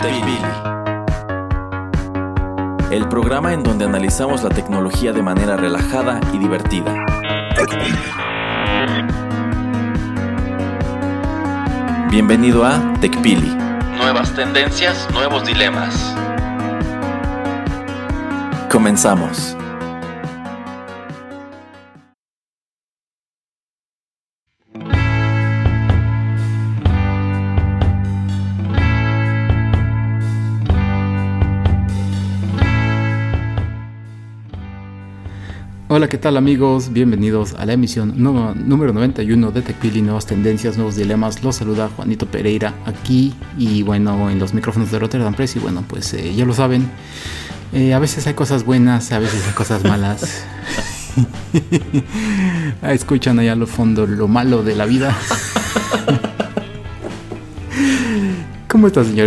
TechPili. El programa en donde analizamos la tecnología de manera relajada y divertida. Bienvenido a TechPili. Nuevas tendencias, nuevos dilemas. Comenzamos. Hola, ¿qué tal amigos? Bienvenidos a la emisión número 91 de TechPili, Nuevas Tendencias, Nuevos Dilemas. Los saluda Juanito Pereira aquí y bueno, en los micrófonos de Rotterdam Press y bueno, pues eh, ya lo saben, eh, a veces hay cosas buenas, a veces hay cosas malas. Escuchan allá al fondo lo malo de la vida. ¿Cómo estás, señor?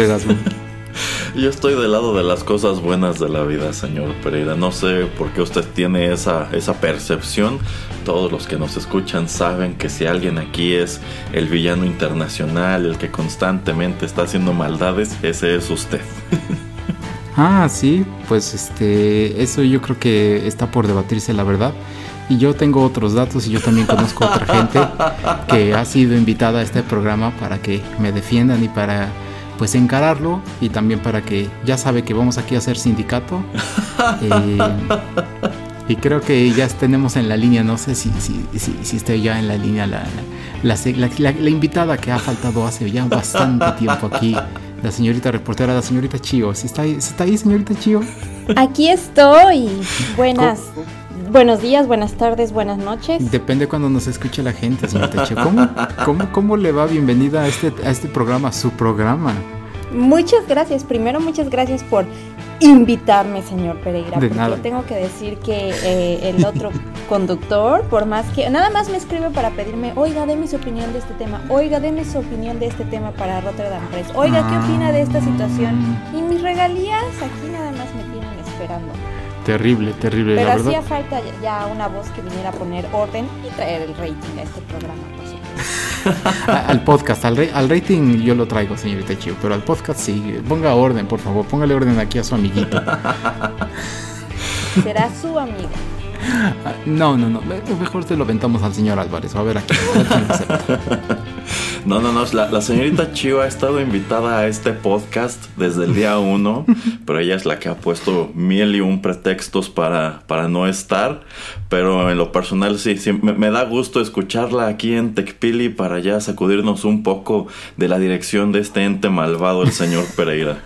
Yo estoy del lado de las cosas buenas de la vida, señor Pereira. No sé por qué usted tiene esa, esa percepción. Todos los que nos escuchan saben que si alguien aquí es el villano internacional, el que constantemente está haciendo maldades, ese es usted. Ah, sí, pues este, eso yo creo que está por debatirse la verdad. Y yo tengo otros datos y yo también conozco otra gente que ha sido invitada a este programa para que me defiendan y para pues encararlo y también para que ya sabe que vamos aquí a hacer sindicato. Eh, y creo que ya tenemos en la línea, no sé si, si, si, esté ya en la línea la, la, invitada que ha faltado hace ya bastante tiempo aquí, la señorita reportera, la señorita Chio. ¿Sí está, ahí, ¿Está ahí, señorita Chio? Aquí estoy. Buenas. Buenos días, buenas tardes, buenas noches. Depende cuando nos escuche la gente, señorita Chio. ¿Cómo, cómo, cómo le va bienvenida a este, a este programa, su programa? Muchas gracias. Primero, muchas gracias por invitarme, señor Pereira. De porque tengo que decir que eh, el otro conductor, por más que nada más me escribe para pedirme, oiga, déme su opinión de este tema, oiga, déme su opinión de este tema para Rotterdam Press, oiga, ¿qué opina de esta situación? Y mis regalías aquí nada más me tienen esperando. Terrible, terrible. Pero la hacía falta ya una voz que viniera a poner orden y traer el rating a este programa, por al podcast, al, al, rating yo lo traigo, señorita Chio, pero al podcast sí. Ponga orden, por favor, póngale orden aquí a su amiguito. Será su amigo. No, no, no. Mejor se lo aventamos al señor Álvarez. A ver aquí. No, no, no. La, señorita Chio ha estado invitada a este podcast desde el día uno, pero ella es la que ha puesto mil y un pretextos para, para no estar. Pero en lo personal sí, me, da gusto escucharla aquí en Tecpili para ya sacudirnos un poco de la dirección de este ente malvado, el señor Pereira.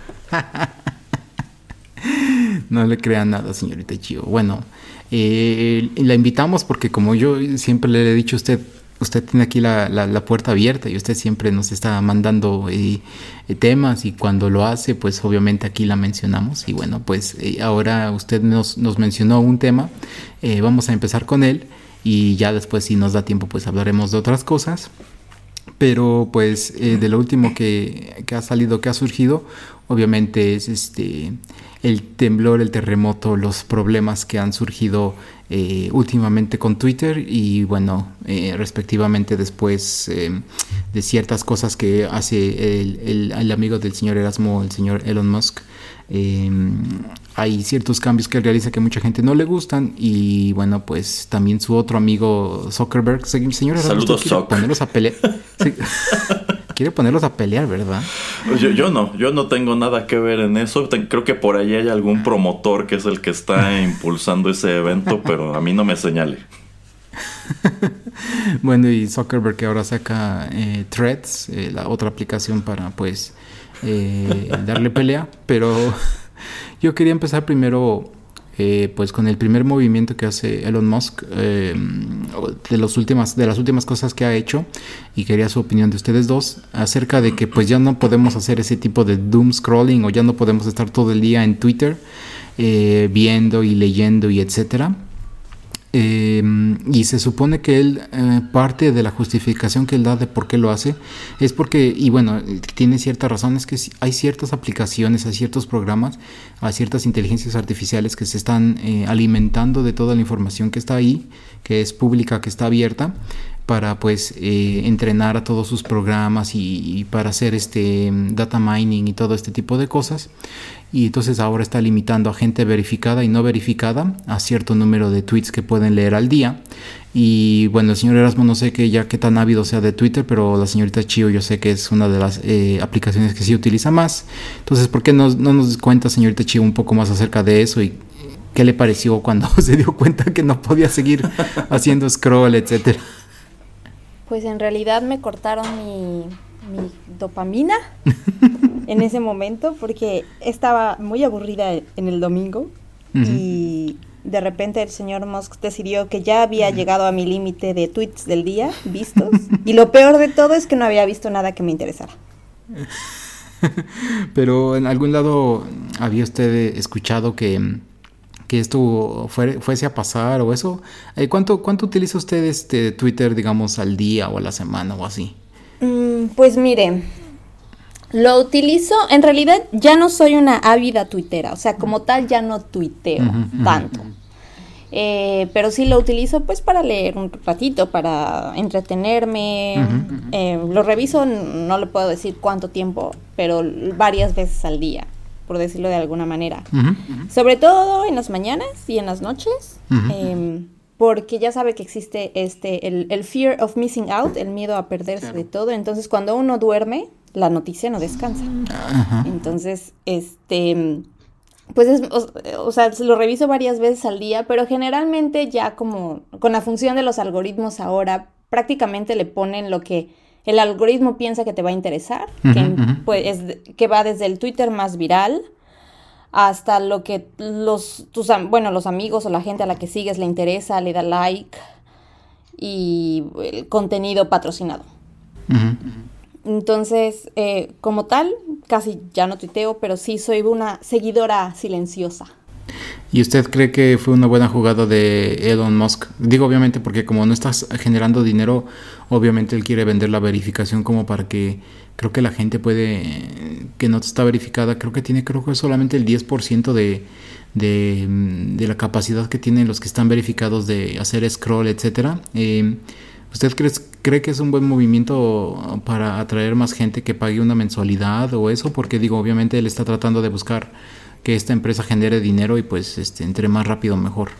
No le crean nada, señorita Chio. Bueno, eh, la invitamos porque como yo siempre le he dicho a usted, usted tiene aquí la, la, puerta abierta y usted siempre nos está mandando eh, eh, temas y cuando lo hace, pues obviamente aquí la mencionamos. Y bueno, pues eh, ahora usted nos, nos, mencionó un tema, vamos a empezar con él y ya después si nos da tiempo pues hablaremos de otras cosas. Pero pues de lo último que, que, ha salido, que ha surgido, obviamente es este el temblor, el terremoto, los problemas que han surgido eh, últimamente con Twitter y bueno, eh, respectivamente después eh, de ciertas cosas que hace el, el, amigo del señor Erasmo, el señor Elon Musk. hay ciertos cambios que realiza que mucha gente no le gustan y bueno, pues también su otro amigo Zuckerberg, señor Erasmo, Saludos, ponerlos a pelear. quiere ponerlos a pelear, ¿verdad? Pues yo, yo, no, yo no tengo nada que ver en eso. creo que por ahí hay algún promotor que es el que está impulsando ese evento, pero a mí no me señale. bueno, y Zuckerberg que ahora saca eh, Threads, eh, la otra aplicación para pues eh, darle pelea, pero yo quería empezar primero eh, pues con el primer movimiento que hace Elon Musk, eh, de, los últimas, de las últimas cosas que ha hecho, y quería su opinión de ustedes dos, acerca de que pues ya no podemos hacer ese tipo de doom scrolling o ya no podemos estar todo el día en Twitter eh, viendo y leyendo y etcétera Em, y se supone que él, eh, parte de la justificación que él da de por qué lo hace, es porque, y bueno, tiene ciertas razones, que hay ciertas aplicaciones, hay ciertos programas, hay ciertas inteligencias artificiales que se están eh, alimentando de toda la información que está ahí, que es pública, que está abierta, para pues eh, entrenar a todos sus programas y, para hacer este data mining y todo este tipo de cosas. Y entonces ahora está limitando a gente verificada y no verificada a cierto número de tweets que pueden leer al día. Y bueno el señor Erasmo no sé que ya qué tan ávido sea de Twitter pero la señorita Chio yo sé que es una de las eh, aplicaciones que sí utiliza más. Entonces ¿por qué no, no nos cuenta señorita Chio un poco más acerca de eso y qué le pareció cuando se dio cuenta que no podía seguir haciendo scroll etcétera pues en realidad me cortaron mi, dopamina en ese momento porque estaba muy aburrida en el domingo y de repente el señor Musk decidió que ya había llegado a mi límite de tweets del día vistos y lo peor de todo es que no había visto nada que me interesara. Pero en algún lado había usted escuchado que que esto fuese a pasar o eso. Eh, ¿Cuánto, cuánto utiliza usted este Twitter, digamos, al día o a la semana o así? Mm, pues mire, lo utilizo, en realidad ya no soy una ávida tuitera, o sea, como tal ya no tuiteo tanto. Eh, pero sí lo utilizo pues para leer un ratito, para entretenerme. Eh, lo reviso, no le puedo decir cuánto tiempo, pero varias veces al día por decirlo de alguna manera. Sobre todo en las mañanas y en las noches, em, porque ya sabe que existe este, el, fear of missing out, el miedo a perderse de todo. Entonces, cuando uno duerme, la noticia no descansa. Entonces, este, pues es, o, sea, lo reviso varias veces al día, pero generalmente ya como con la función de los algoritmos ahora, prácticamente le ponen lo que el algoritmo piensa que te va a interesar, que, pues, que va desde el Twitter más viral hasta lo que los, tus, bueno, los amigos o la gente a la que sigues le interesa, le da like y el contenido patrocinado. Entonces, eh, como tal, casi ya no tuiteo, pero sí soy una seguidora silenciosa. ¿Y usted cree que fue una buena jugada de Elon Musk? Digo obviamente porque como no estás generando dinero, obviamente él quiere vender la verificación como para que creo que la gente puede, que no está verificada, creo que tiene creo que solamente el 10% de, de, de, la capacidad que tienen los que están verificados de hacer scroll, etcétera. Eh, ¿Usted cree, cree que es un buen movimiento para atraer más gente que pague una mensualidad o eso? Porque digo, obviamente él está tratando de buscar que esta empresa genere dinero y pues este, entre más rápido mejor.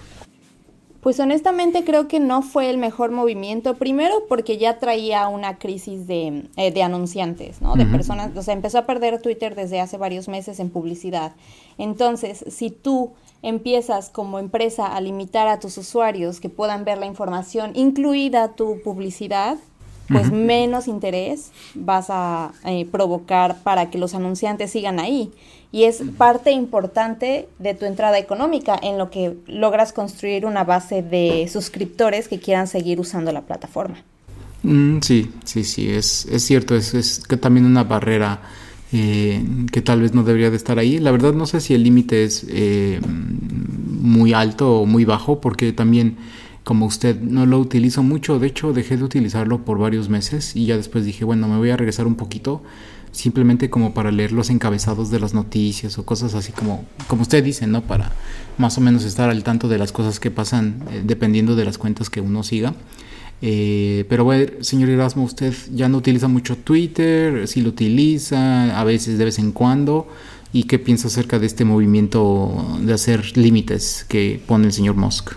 Pues honestamente creo que no fue el mejor movimiento, primero porque ya traía una crisis de, eh, anunciantes, ¿no? De personas, o sea, empezó a perder Twitter desde hace varios meses en publicidad. Entonces, si tú empiezas como empresa a limitar a tus usuarios que puedan ver la información, incluida tu publicidad, pues menos interés vas a eh, provocar para que los anunciantes sigan ahí. Y es parte importante de tu entrada económica en lo que logras construir una base de suscriptores que quieran seguir usando la plataforma. Mm, sí, sí, sí, es, es cierto, es, es que también una barrera eh, que tal vez no debería de estar ahí. La verdad no sé si el límite es eh, muy alto o muy bajo, porque también como usted no lo utilizo mucho, de hecho dejé de utilizarlo por varios meses y ya después dije, bueno, me voy a regresar un poquito, simplemente como para leer los encabezados de las noticias o cosas así como, como usted dice, ¿no? Para más o menos estar al tanto de las cosas que pasan eh, dependiendo de las cuentas que uno siga. Eh, pero bueno, señor Erasmo, usted ya no utiliza mucho Twitter, si lo utiliza, a veces de vez en cuando. ¿Y qué piensa acerca de este movimiento de hacer límites que pone el señor Musk?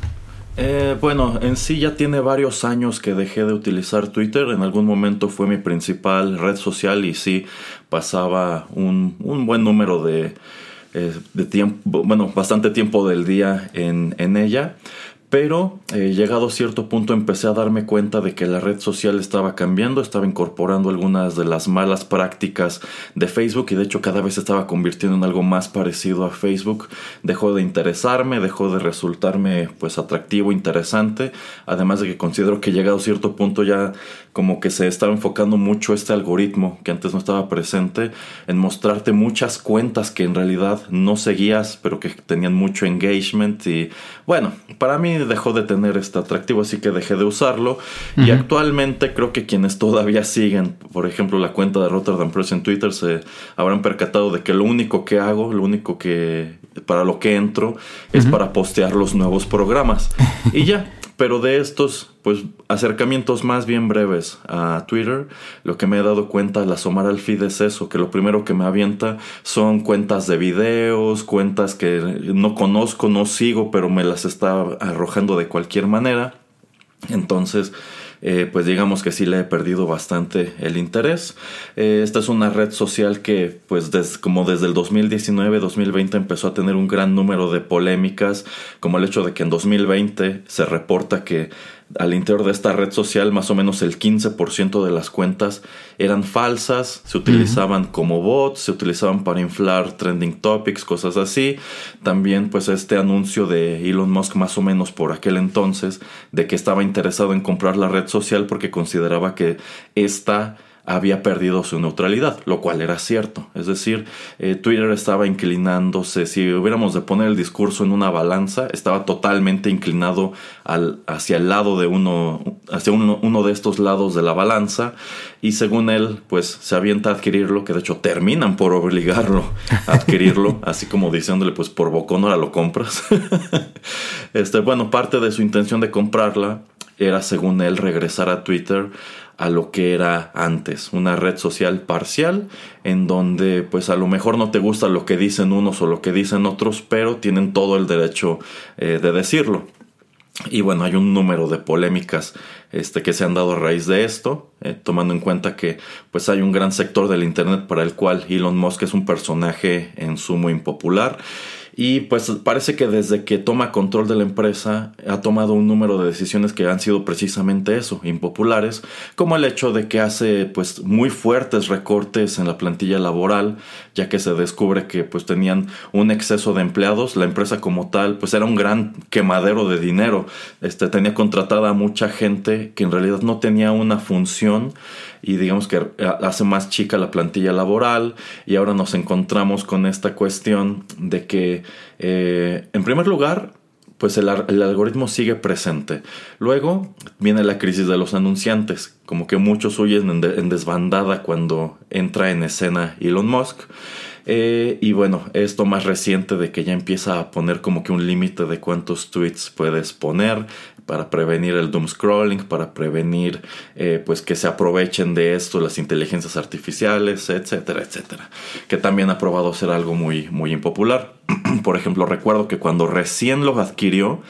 Eh, bueno, en sí ya tiene varios años que dejé de utilizar Twitter. En algún momento fue mi principal red social y sí pasaba un, buen número de, eh, de, tiempo, bueno, bastante tiempo del día en, ella. Pero eh, llegado a cierto punto empecé a darme cuenta de que la red social estaba cambiando, estaba incorporando algunas de las malas prácticas de Facebook y de hecho cada vez estaba convirtiendo en algo más parecido a Facebook. Dejó de interesarme, dejó de resultarme pues atractivo, interesante, además de que considero que llegado a cierto punto ya como que se estaba enfocando mucho este algoritmo que antes no estaba presente en mostrarte muchas cuentas que en realidad no seguías pero que tenían mucho engagement y bueno, para mí dejó de tener este atractivo, así que dejé de usarlo. Y actualmente creo que quienes todavía siguen, por ejemplo, la cuenta de Rotterdam Press en Twitter, se habrán percatado de que lo único que hago, lo único que para lo que entro, es para postear los nuevos programas. y ya, pero de estos, pues, acercamientos más bien breves a Twitter, lo que me he dado cuenta al asomar al feed es eso, que lo primero que me avienta son cuentas de videos, cuentas que no conozco, no sigo, pero me las está arrojando de cualquier manera. Entonces, eh, pues digamos que sí le he perdido bastante el interés. Eh, esta es una red social que pues como desde el 2019-2020 empezó a tener un gran número de polémicas, como el hecho de que en 2020 se reporta que al interior de esta red social más o menos el 15% de las cuentas eran falsas, se utilizaban como bots, se utilizaban para inflar trending topics, cosas así. También pues este anuncio de Elon Musk más o menos por aquel entonces de que estaba interesado en comprar la red social porque consideraba que esta había perdido su neutralidad, lo cual era cierto. Es decir, eh, Twitter estaba inclinándose, si hubiéramos de poner el discurso en una balanza, estaba totalmente inclinado al, hacia el lado de uno, hacia uno, uno, de estos lados de la balanza, y según él, pues se avienta a adquirirlo, que de hecho terminan por obligarlo a adquirirlo, así como diciéndole, pues por bocón ahora lo compras. este, bueno, parte de su intención de comprarla era, según él, regresar a Twitter a lo que era antes, una red social parcial en donde pues a lo mejor no te gusta lo que dicen unos o lo que dicen otros, pero tienen todo el derecho eh, de decirlo. Y bueno, hay un número de polémicas este, que se han dado a raíz de esto, eh, tomando en cuenta que pues hay un gran sector del Internet para el cual Elon Musk es un personaje en sumo impopular y pues parece que desde que toma control de la empresa ha tomado un número de decisiones que han sido precisamente eso, impopulares, como el hecho de que hace pues muy fuertes recortes en la plantilla laboral, ya que se descubre que pues tenían un exceso de empleados, la empresa como tal pues era un gran quemadero de dinero, este tenía contratada a mucha gente que en realidad no tenía una función y digamos que hace más chica la plantilla laboral y ahora nos encontramos con esta cuestión de que eh, en primer lugar pues el, algoritmo sigue presente. Luego viene la crisis de los anunciantes, como que muchos huyen en, desbandada cuando entra en escena Elon Musk. Eh, y bueno, esto más reciente de que ya empieza a poner como que un límite de cuántos tweets puedes poner para prevenir el doom scrolling, para prevenir eh, pues que se aprovechen de esto las inteligencias artificiales, etcétera, etcétera. Que también ha probado ser algo muy, muy impopular. Por ejemplo, recuerdo que cuando recién lo adquirió,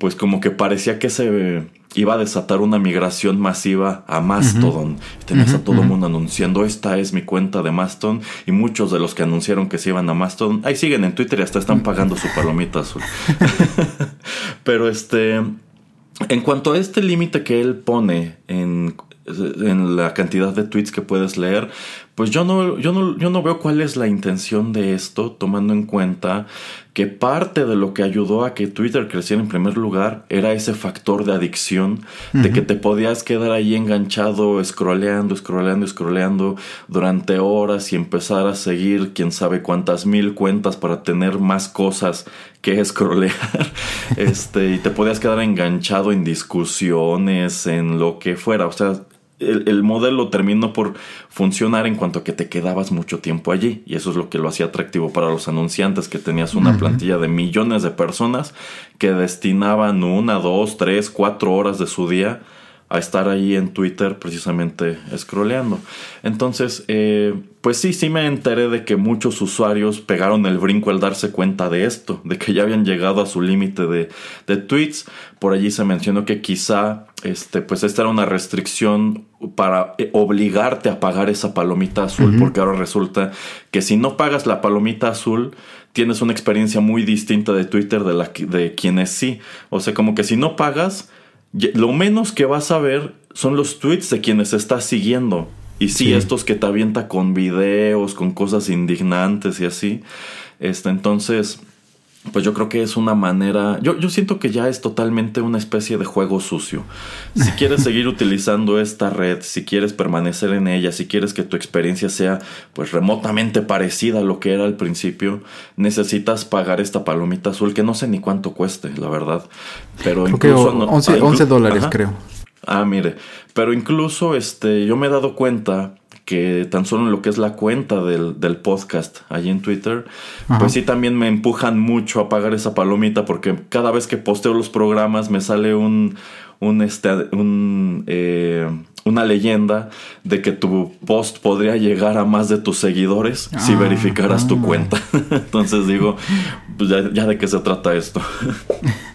pues como que parecía que se iba a desatar una migración masiva a Mastodon. Tenías a todo el mundo anunciando, esta es mi cuenta de Mastodon. Y muchos de los que anunciaron que se iban a Mastodon, ahí siguen en Twitter y hasta están pagando su palomita azul. Pero este, en cuanto a este límite que él pone en, en, la cantidad de tweets que puedes leer, pues yo no, yo, no, yo no veo cuál es la intención de esto, tomando en cuenta que parte de lo que ayudó a que Twitter creciera en primer lugar era ese factor de adicción, de que te podías quedar ahí enganchado, scrolleando, scrolleando, scrolleando durante horas y empezar a seguir quién sabe cuántas mil cuentas para tener más cosas que scrollear. este, y te podías quedar enganchado en discusiones, en lo que fuera. O sea, el, modelo terminó por funcionar en cuanto a que te quedabas mucho tiempo allí. Y eso es lo que lo hacía atractivo para los anunciantes, que tenías una plantilla de millones de personas que destinaban una, dos, tres, cuatro horas de su día a estar ahí en Twitter precisamente scrolleando. Entonces, eh, pues sí, sí me enteré de que muchos usuarios pegaron el brinco al darse cuenta de esto, de que ya habían llegado a su límite de, de, tweets. Por allí se mencionó que quizá este, pues esta era una restricción para eh, obligarte a pagar esa palomita azul, porque ahora resulta que si no pagas la palomita azul, tienes una experiencia muy distinta de Twitter de, la, de quienes sí. O sea, como que si no pagas, lo menos que vas a ver son los tweets de quienes estás siguiendo. Y sí, estos que te avienta con videos, con cosas indignantes y así. Este, entonces, pues yo creo que es una manera, yo, yo siento que ya es totalmente una especie de juego sucio. Si quieres seguir utilizando esta red, si quieres permanecer en ella, si quieres que tu experiencia sea pues remotamente parecida a lo que era al principio, necesitas pagar esta palomita azul que no sé ni cuánto cueste, la verdad. Pero incluso... 11, 11 dólares creo. Ah, mire, pero incluso este, yo me he dado cuenta que tan solo en lo que es la cuenta del, podcast allí en Twitter, pues sí también me empujan mucho a pagar esa palomita porque cada vez que posteo los programas me sale un, un, este, un, eh, una leyenda de que tu post podría llegar a más de tus seguidores si ah, verificaras tu cuenta. Entonces digo, pues ya, ya de qué se trata esto.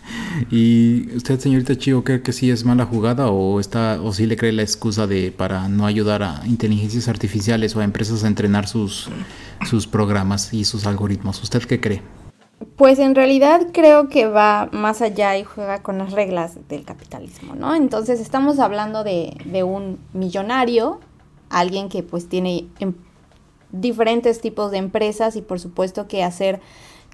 ¿Y usted, señorita Chivo, cree que sí es mala jugada o está o sí le cree la excusa de para no ayudar a inteligencias artificiales o a empresas a entrenar sus, sus programas y sus algoritmos? ¿Usted qué cree? Pues en realidad creo que va más allá y juega con las reglas del capitalismo, ¿no? Entonces estamos hablando de, de un millonario, alguien que pues tiene em, diferentes tipos de empresas y por supuesto que hacer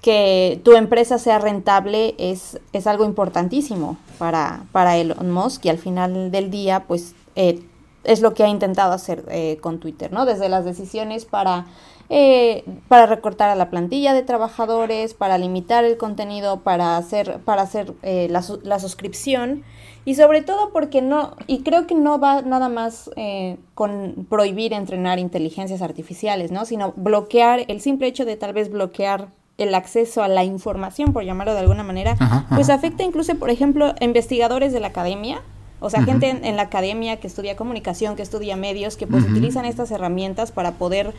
que tu empresa sea rentable es, es algo importantísimo para, para Elon Musk y al final del día, pues eh, es lo que ha intentado hacer eh, con Twitter, ¿no? Desde las decisiones para, eh, para recortar a la plantilla de trabajadores, para limitar el contenido, para hacer, para hacer la, la, suscripción y sobre todo porque no, y creo que no va nada más con prohibir entrenar inteligencias artificiales, ¿no? Sino bloquear, el simple hecho de tal vez bloquear el acceso a la información, por llamarlo de alguna manera, pues afecta incluso, por ejemplo, investigadores de la academia, o sea, gente en, la academia que estudia comunicación, que estudia medios, que pues utilizan estas herramientas para poder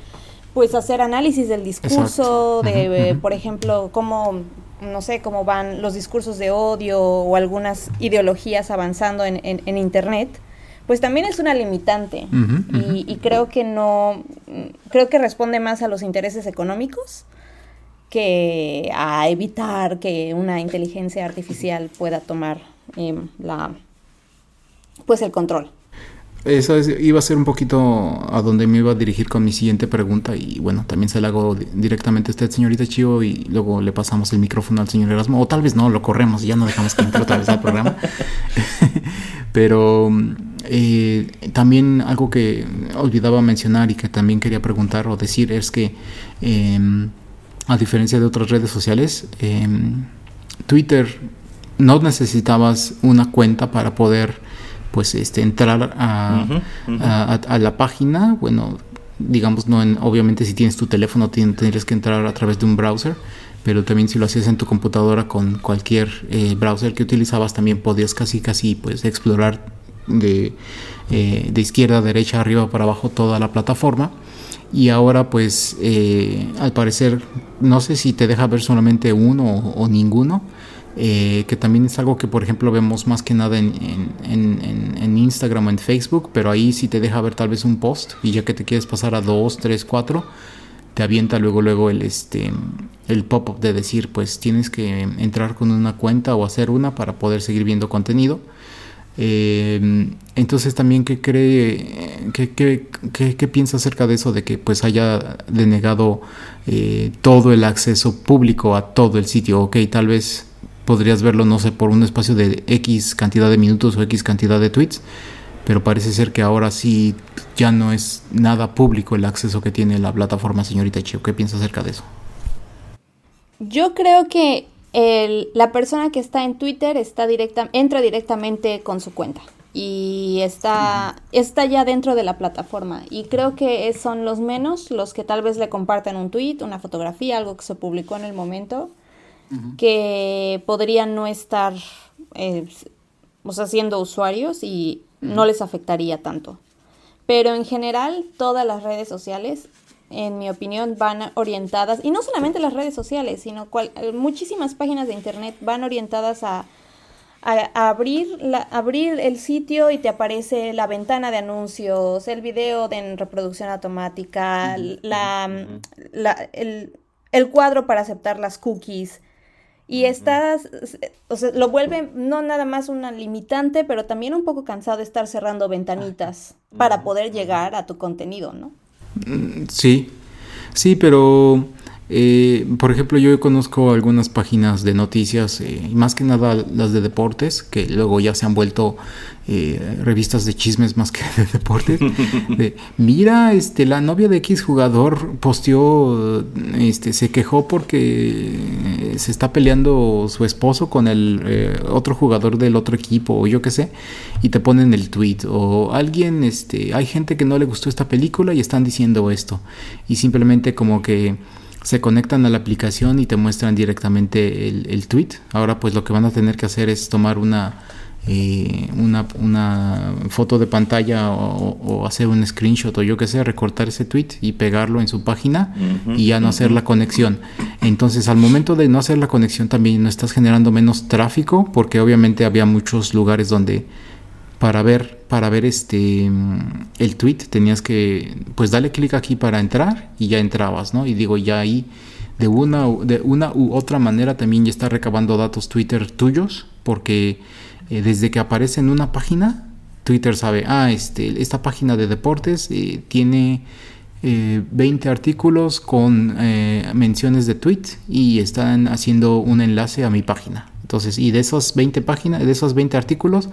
pues hacer análisis del discurso, de, por ejemplo, cómo, no sé, cómo van los discursos de odio o algunas ideologías avanzando en, en, Internet, pues también es una limitante. Y, y, creo que no, creo que responde más a los intereses económicos que a evitar que una inteligencia artificial pueda tomar em, la pues el control. Eso iba a ser un poquito a donde me iba a dirigir con mi siguiente pregunta y bueno, también se la hago directamente a usted, señorita Chio, y luego le pasamos el micrófono al señor Erasmo, o tal vez no, lo corremos y ya no dejamos que entre otra vez al programa. Pero eh, también algo que olvidaba mencionar y que también quería preguntar o decir es que em, a diferencia de otras redes sociales, em, Twitter no necesitabas una cuenta para poder pues este entrar a, la página. Bueno digamos no en, obviamente si tienes tu teléfono tendrías que entrar a través de un browser pero también si lo hacías en tu computadora con cualquier eh, browser que utilizabas también podías casi casi pues explorar de, eh, de izquierda a derecha arriba para abajo toda la plataforma y ahora pues eh, al parecer no sé si te deja ver solamente uno o, ninguno eh, que también es algo que por ejemplo vemos más que nada en, en, en, Instagram o en Facebook pero ahí sí te deja ver tal vez un post y ya que te quieres pasar a dos, tres, cuatro te avienta luego luego el este el pop-up de decir pues tienes que entrar con una cuenta o hacer una para poder seguir viendo contenido eh, entonces también qué cree, qué, qué, qué, piensa acerca de eso de que pues haya denegado eh, todo el acceso público a todo el sitio. Ok, tal vez podrías verlo, no sé, por un espacio de X cantidad de minutos o X cantidad de tweets, pero parece ser que ahora sí ya no es nada público el acceso que tiene la plataforma, señorita Chio. ¿Qué piensa acerca de eso? Yo creo que la persona que está en Twitter está directa, entra directamente con su cuenta y está, está ya dentro de la plataforma. Y creo que son los menos los que tal vez le comparten un tweet, una fotografía, algo que se publicó en el momento, que podrían no estar eh, siendo usuarios y no les afectaría tanto. Pero en general, todas las redes sociales en mi opinión, van orientadas, y no solamente las redes sociales, sino cual, muchísimas páginas de Internet van orientadas a, a, abrir, la, abrir el sitio y te aparece la ventana de anuncios, el video de en reproducción automática, la, el, el, cuadro para aceptar las cookies. Y estás, o sea, lo vuelve no nada más una limitante, pero también un poco cansado de estar cerrando ventanitas para poder llegar a tu contenido, ¿no? Mm, sí, sí, pero eh, por ejemplo, yo conozco algunas páginas de noticias, eh, más que nada las de deportes, que luego ya se han vuelto eh, revistas de chismes más que de deportes. Mira, este, la novia de X jugador posteó, este, se quejó porque se está peleando su esposo con el otro jugador del otro equipo, o yo qué sé, y te ponen el tweet. O alguien, este, hay gente que no le gustó esta película y están diciendo esto. Y simplemente como que se conectan a la aplicación y te muestran directamente el, tweet. Ahora pues lo que van a tener que hacer es tomar una, eh, una, una, foto de pantalla o, hacer un screenshot o yo que sé, recortar ese tweet y pegarlo en su página y ya no hacer la conexión. Entonces al momento de no hacer la conexión también no estás generando menos tráfico porque obviamente había muchos lugares donde para ver, para ver este el tweet tenías que pues darle clic aquí para entrar y ya entrabas, ¿no? Y digo, ya ahí de una, de una u otra manera también ya está recabando datos Twitter tuyos, porque eh, desde que aparece en una página, Twitter sabe, ah, este, esta página de deportes eh, tiene 20 eh, artículos con menciones de tweet y están haciendo un enlace a mi página. Entonces, y de esas 20 páginas, de esos 20 artículos,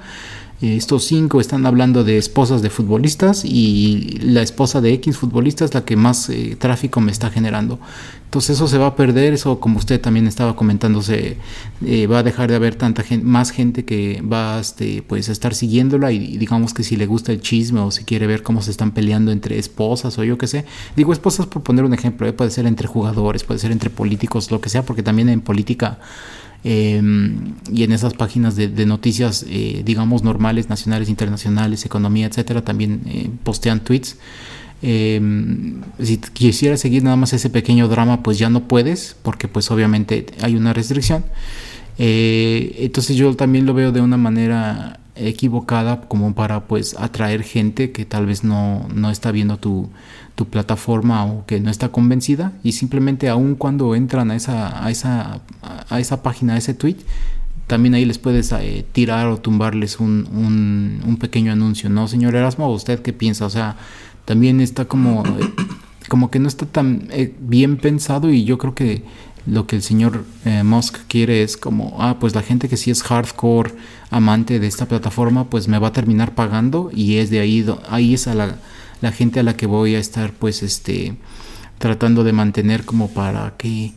estos cinco están hablando de esposas de futbolistas y la esposa de X futbolista es la que más eh, tráfico me está generando. Entonces eso se va a perder, eso como usted también estaba comentando, se eh, va a dejar de haber tanta gente, más gente que va este, pues, a estar siguiéndola y digamos que si le gusta el chisme o si quiere ver cómo se están peleando entre esposas o yo qué sé. Digo esposas por poner un ejemplo, eh, puede ser entre jugadores, puede ser entre políticos, lo que sea, porque también en política Em, y en esas páginas de, noticias, eh, digamos, normales, nacionales, internacionales, economía, etcétera, también eh, postean tweets. Em, si quisieras seguir nada más ese pequeño drama, pues ya no puedes, porque pues obviamente hay una restricción. Eh, entonces yo también lo veo de una manera equivocada como para pues atraer gente que tal vez no, no está viendo tu, tu plataforma o que no está convencida y simplemente aun cuando entran a esa, a esa, a esa página, a ese tweet, también ahí les puedes eh, tirar o tumbarles un, un, pequeño anuncio, ¿no, señor Erasmo? ¿Usted qué piensa? O sea, también está como, eh, como que no está tan eh, bien pensado y yo creo que lo que el señor Musk quiere es como, ah, pues la gente que sí es hardcore amante de esta plataforma, pues me va a terminar pagando y es de ahí, ahí es a la la gente a la que voy a estar pues este tratando de mantener como para que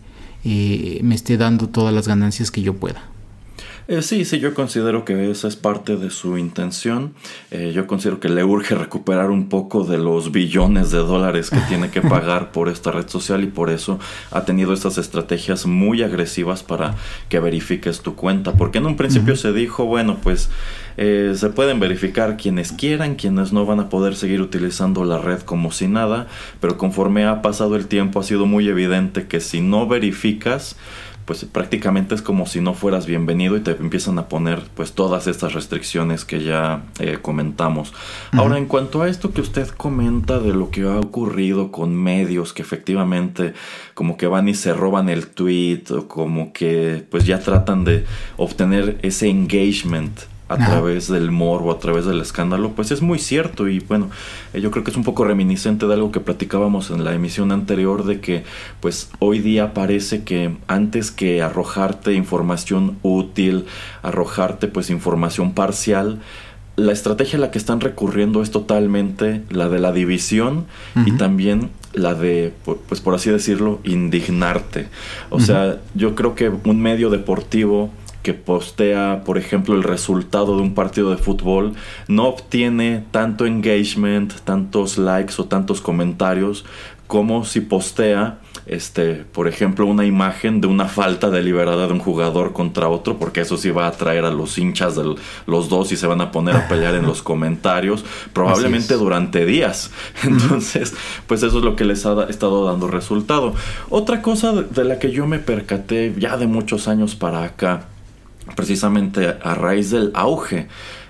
eh, me esté dando todas las ganancias que yo pueda. Eh, sí, sí, yo considero que esa es parte de su intención. Eh, yo considero que le urge recuperar un poco de los billones de dólares que tiene que pagar por esta red social y por eso ha tenido estas estrategias muy agresivas para que verifiques tu cuenta. Porque en un principio se dijo, bueno, pues eh, se pueden verificar quienes quieran, quienes no van a poder seguir utilizando la red como si nada, pero conforme ha pasado el tiempo ha sido muy evidente que si no verificas, pues prácticamente es como si no fueras bienvenido y te empiezan a poner pues todas estas restricciones que ya eh, comentamos. Ahora, en cuanto a esto que usted comenta de lo que ha ocurrido con medios que efectivamente como que van y se roban el tweet o como que pues ya tratan de obtener ese engagement a través del morbo, a través del escándalo, pues es muy cierto y bueno, eh, yo creo que es un poco reminiscente de algo que platicábamos en la emisión anterior de que pues hoy día parece que antes que arrojarte información útil, arrojarte pues información parcial, la estrategia a la que están recurriendo es totalmente la de la división y también la de, pues por así decirlo, indignarte. O sea, yo creo que un medio deportivo que postea, por ejemplo, el resultado de un partido de fútbol, no obtiene tanto engagement, tantos likes o tantos comentarios como si postea, este, por ejemplo, una imagen de una falta deliberada de un jugador contra otro, porque eso sí va a atraer a los hinchas de los dos y se van a poner a pelear en los comentarios, probablemente durante días. Entonces, pues eso es lo que les ha estado dando resultado. Otra cosa de la que yo me percaté ya de muchos años para acá, precisamente a raíz del auge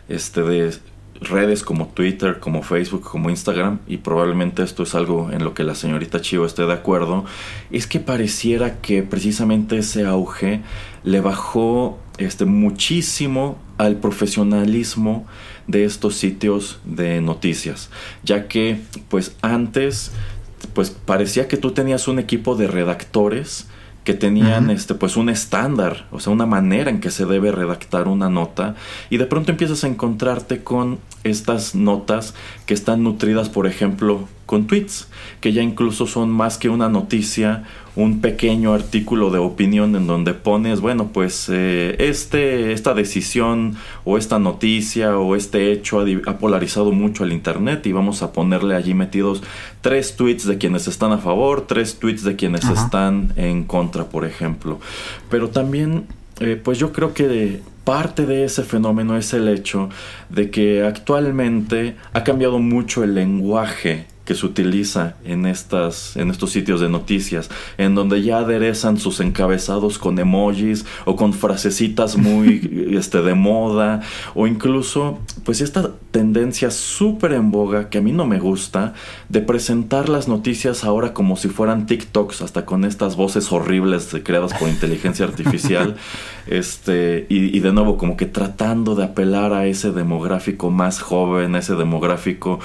este, de redes como Twitter, como Facebook, como Instagram, y probablemente esto es algo en lo que la señorita Chivo esté de acuerdo, es que pareciera que precisamente ese auge le bajó este, muchísimo al profesionalismo de estos sitios de noticias, ya que pues antes pues parecía que tú tenías un equipo de redactores que tenían este pues un estándar, o sea, una manera en que se debe redactar una nota y de pronto empiezas a encontrarte con estas notas que están nutridas, por ejemplo, con tweets, que ya incluso son más que una noticia, un pequeño artículo de opinión en donde pones, bueno, pues eh, este, esta decisión o esta noticia o este hecho ha, polarizado mucho el Internet y vamos a ponerle allí metidos tres tweets de quienes están a favor, tres tweets de quienes están en contra, por ejemplo. Pero también, eh, pues yo creo que parte de ese fenómeno es el hecho de que actualmente ha cambiado mucho el lenguaje que se utiliza en, estas, en estos sitios de noticias, en donde ya aderezan sus encabezados con emojis o con frasecitas muy este, de moda, o incluso, pues esta tendencia súper en boga que a mí no me gusta, de presentar las noticias ahora como si fueran TikToks, hasta con estas voces horribles creadas por inteligencia artificial, este, y, y de nuevo como que tratando de apelar a ese demográfico más joven, a ese demográfico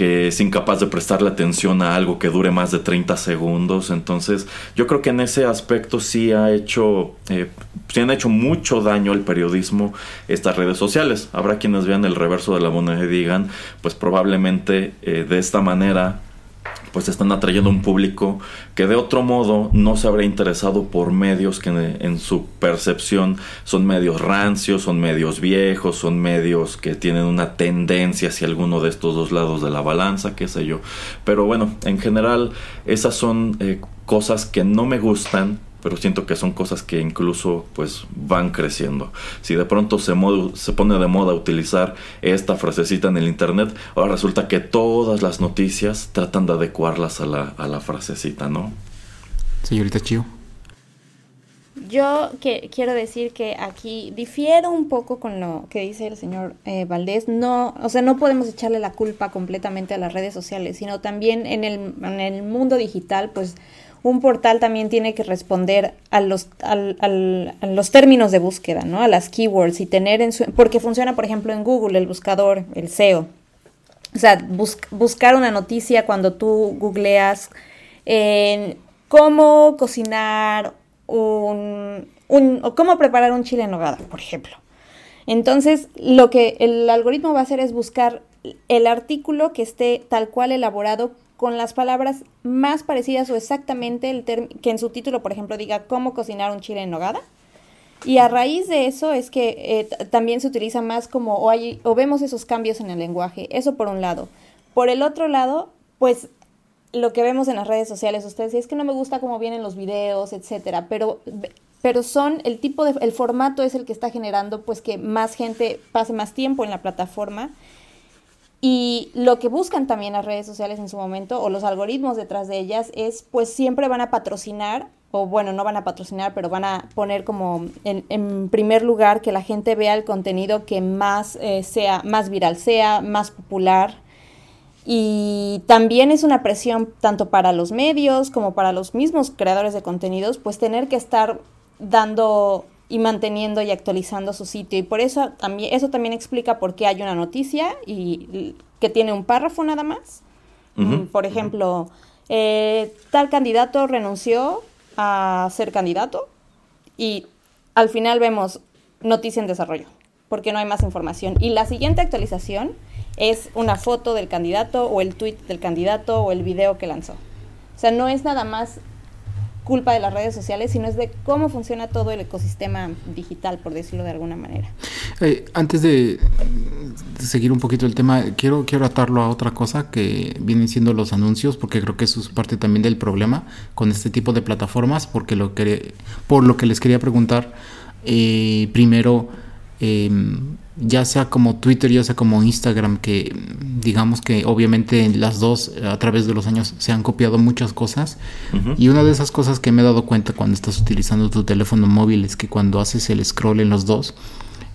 que es incapaz de prestarle atención a algo que dure más de 30 segundos. Entonces, yo creo que en ese aspecto sí ha hecho, eh, sí han hecho mucho daño al periodismo estas redes sociales. Habrá quienes vean el reverso de la moneda y digan, pues probablemente eh, de esta manera pues están atrayendo un público que de otro modo no se habría interesado por medios que en su percepción son medios rancios, son medios viejos, son medios que tienen una tendencia hacia alguno de estos dos lados de la balanza, qué sé yo. Pero bueno, en general esas son eh, cosas que no me gustan pero siento que son cosas que incluso pues van creciendo. Si de pronto se, se pone de moda utilizar esta frasecita en el internet, ahora resulta que todas las noticias tratan de adecuarlas a la, a la frasecita, ¿no? Señorita Chio. Yo que, quiero decir que aquí difiero un poco con lo que dice el señor eh, Valdés. No, o sea, no podemos echarle la culpa completamente a las redes sociales, sino también en el, en el mundo digital, pues un portal también tiene que responder a los, los términos de búsqueda, ¿no? A las keywords y tener en su... Porque funciona, por ejemplo, en Google, el buscador, el SEO. O sea, buscar una noticia cuando tú googleas en cómo cocinar un, un... o cómo preparar un chile en nogada, por ejemplo. Entonces, lo que el algoritmo va a hacer es buscar el artículo que esté tal cual elaborado con las palabras más parecidas o exactamente el que en su título, por ejemplo, diga cómo cocinar un chile en nogada. Y a raíz de eso es que eh, también se utiliza más como, o, hay, o vemos esos cambios en el lenguaje. Eso por un lado. Por el otro lado, pues lo que vemos en las redes sociales, ustedes es que no me gusta cómo vienen los videos, etcétera, pero, pero son el tipo de, el formato es el que está generando pues que más gente pase más tiempo en la plataforma y lo que buscan también las redes sociales en su momento, o los algoritmos detrás de ellas, es pues siempre van a patrocinar, o bueno, no van a patrocinar, pero van a poner como en, primer lugar que la gente vea el contenido que más eh, sea, más viral sea, más popular. Y también es una presión tanto para los medios como para los mismos creadores de contenidos, pues tener que estar dando y manteniendo y actualizando su sitio. Y por eso también, eso también explica por qué hay una noticia y que tiene un párrafo nada más. Mm, por ejemplo, eh, tal candidato renunció a ser candidato y al final vemos noticia en desarrollo, porque no hay más información. Y la siguiente actualización es una foto del candidato o el tweet del candidato o el video que lanzó. O sea, no es nada más culpa de las redes sociales, sino es de cómo funciona todo el ecosistema digital, por decirlo de alguna manera. Eh, antes de, seguir un poquito el tema, quiero, quiero atarlo a otra cosa que vienen siendo los anuncios, porque creo que eso es parte también del problema con este tipo de plataformas, porque lo que, por lo que les quería preguntar, eh, primero, em, ya sea como Twitter, ya sea como Instagram, que digamos que obviamente las dos a través de los años se han copiado muchas cosas. Y una de esas cosas que me he dado cuenta cuando estás utilizando tu teléfono móvil es que cuando haces el scroll en los dos,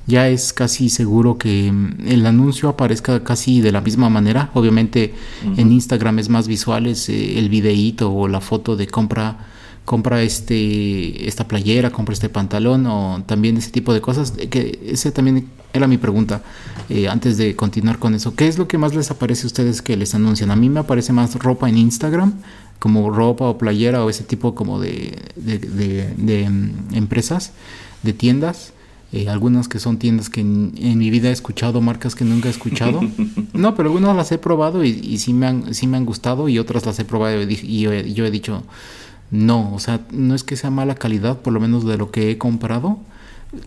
ya es casi seguro que mm, el anuncio aparezca casi de la misma manera. Obviamente en Instagram es más visual, es eh, el videíto o la foto de compra compra este esta playera, compra este pantalón o también ese tipo de cosas. Que ese también era mi pregunta eh, antes de continuar con eso. ¿Qué es lo que más les aparece a ustedes que les anuncian? A mí me aparece más ropa en Instagram, como ropa o playera o ese tipo como de, de, mm, empresas, de tiendas. Eh, algunas que son tiendas que en, mi vida he escuchado, marcas que nunca he escuchado. No, pero algunas las he probado y, sí, me han, sí me han gustado y otras las he probado y, yo, he, dicho, no, o sea, no es que sea mala calidad, por lo menos de lo que he comprado.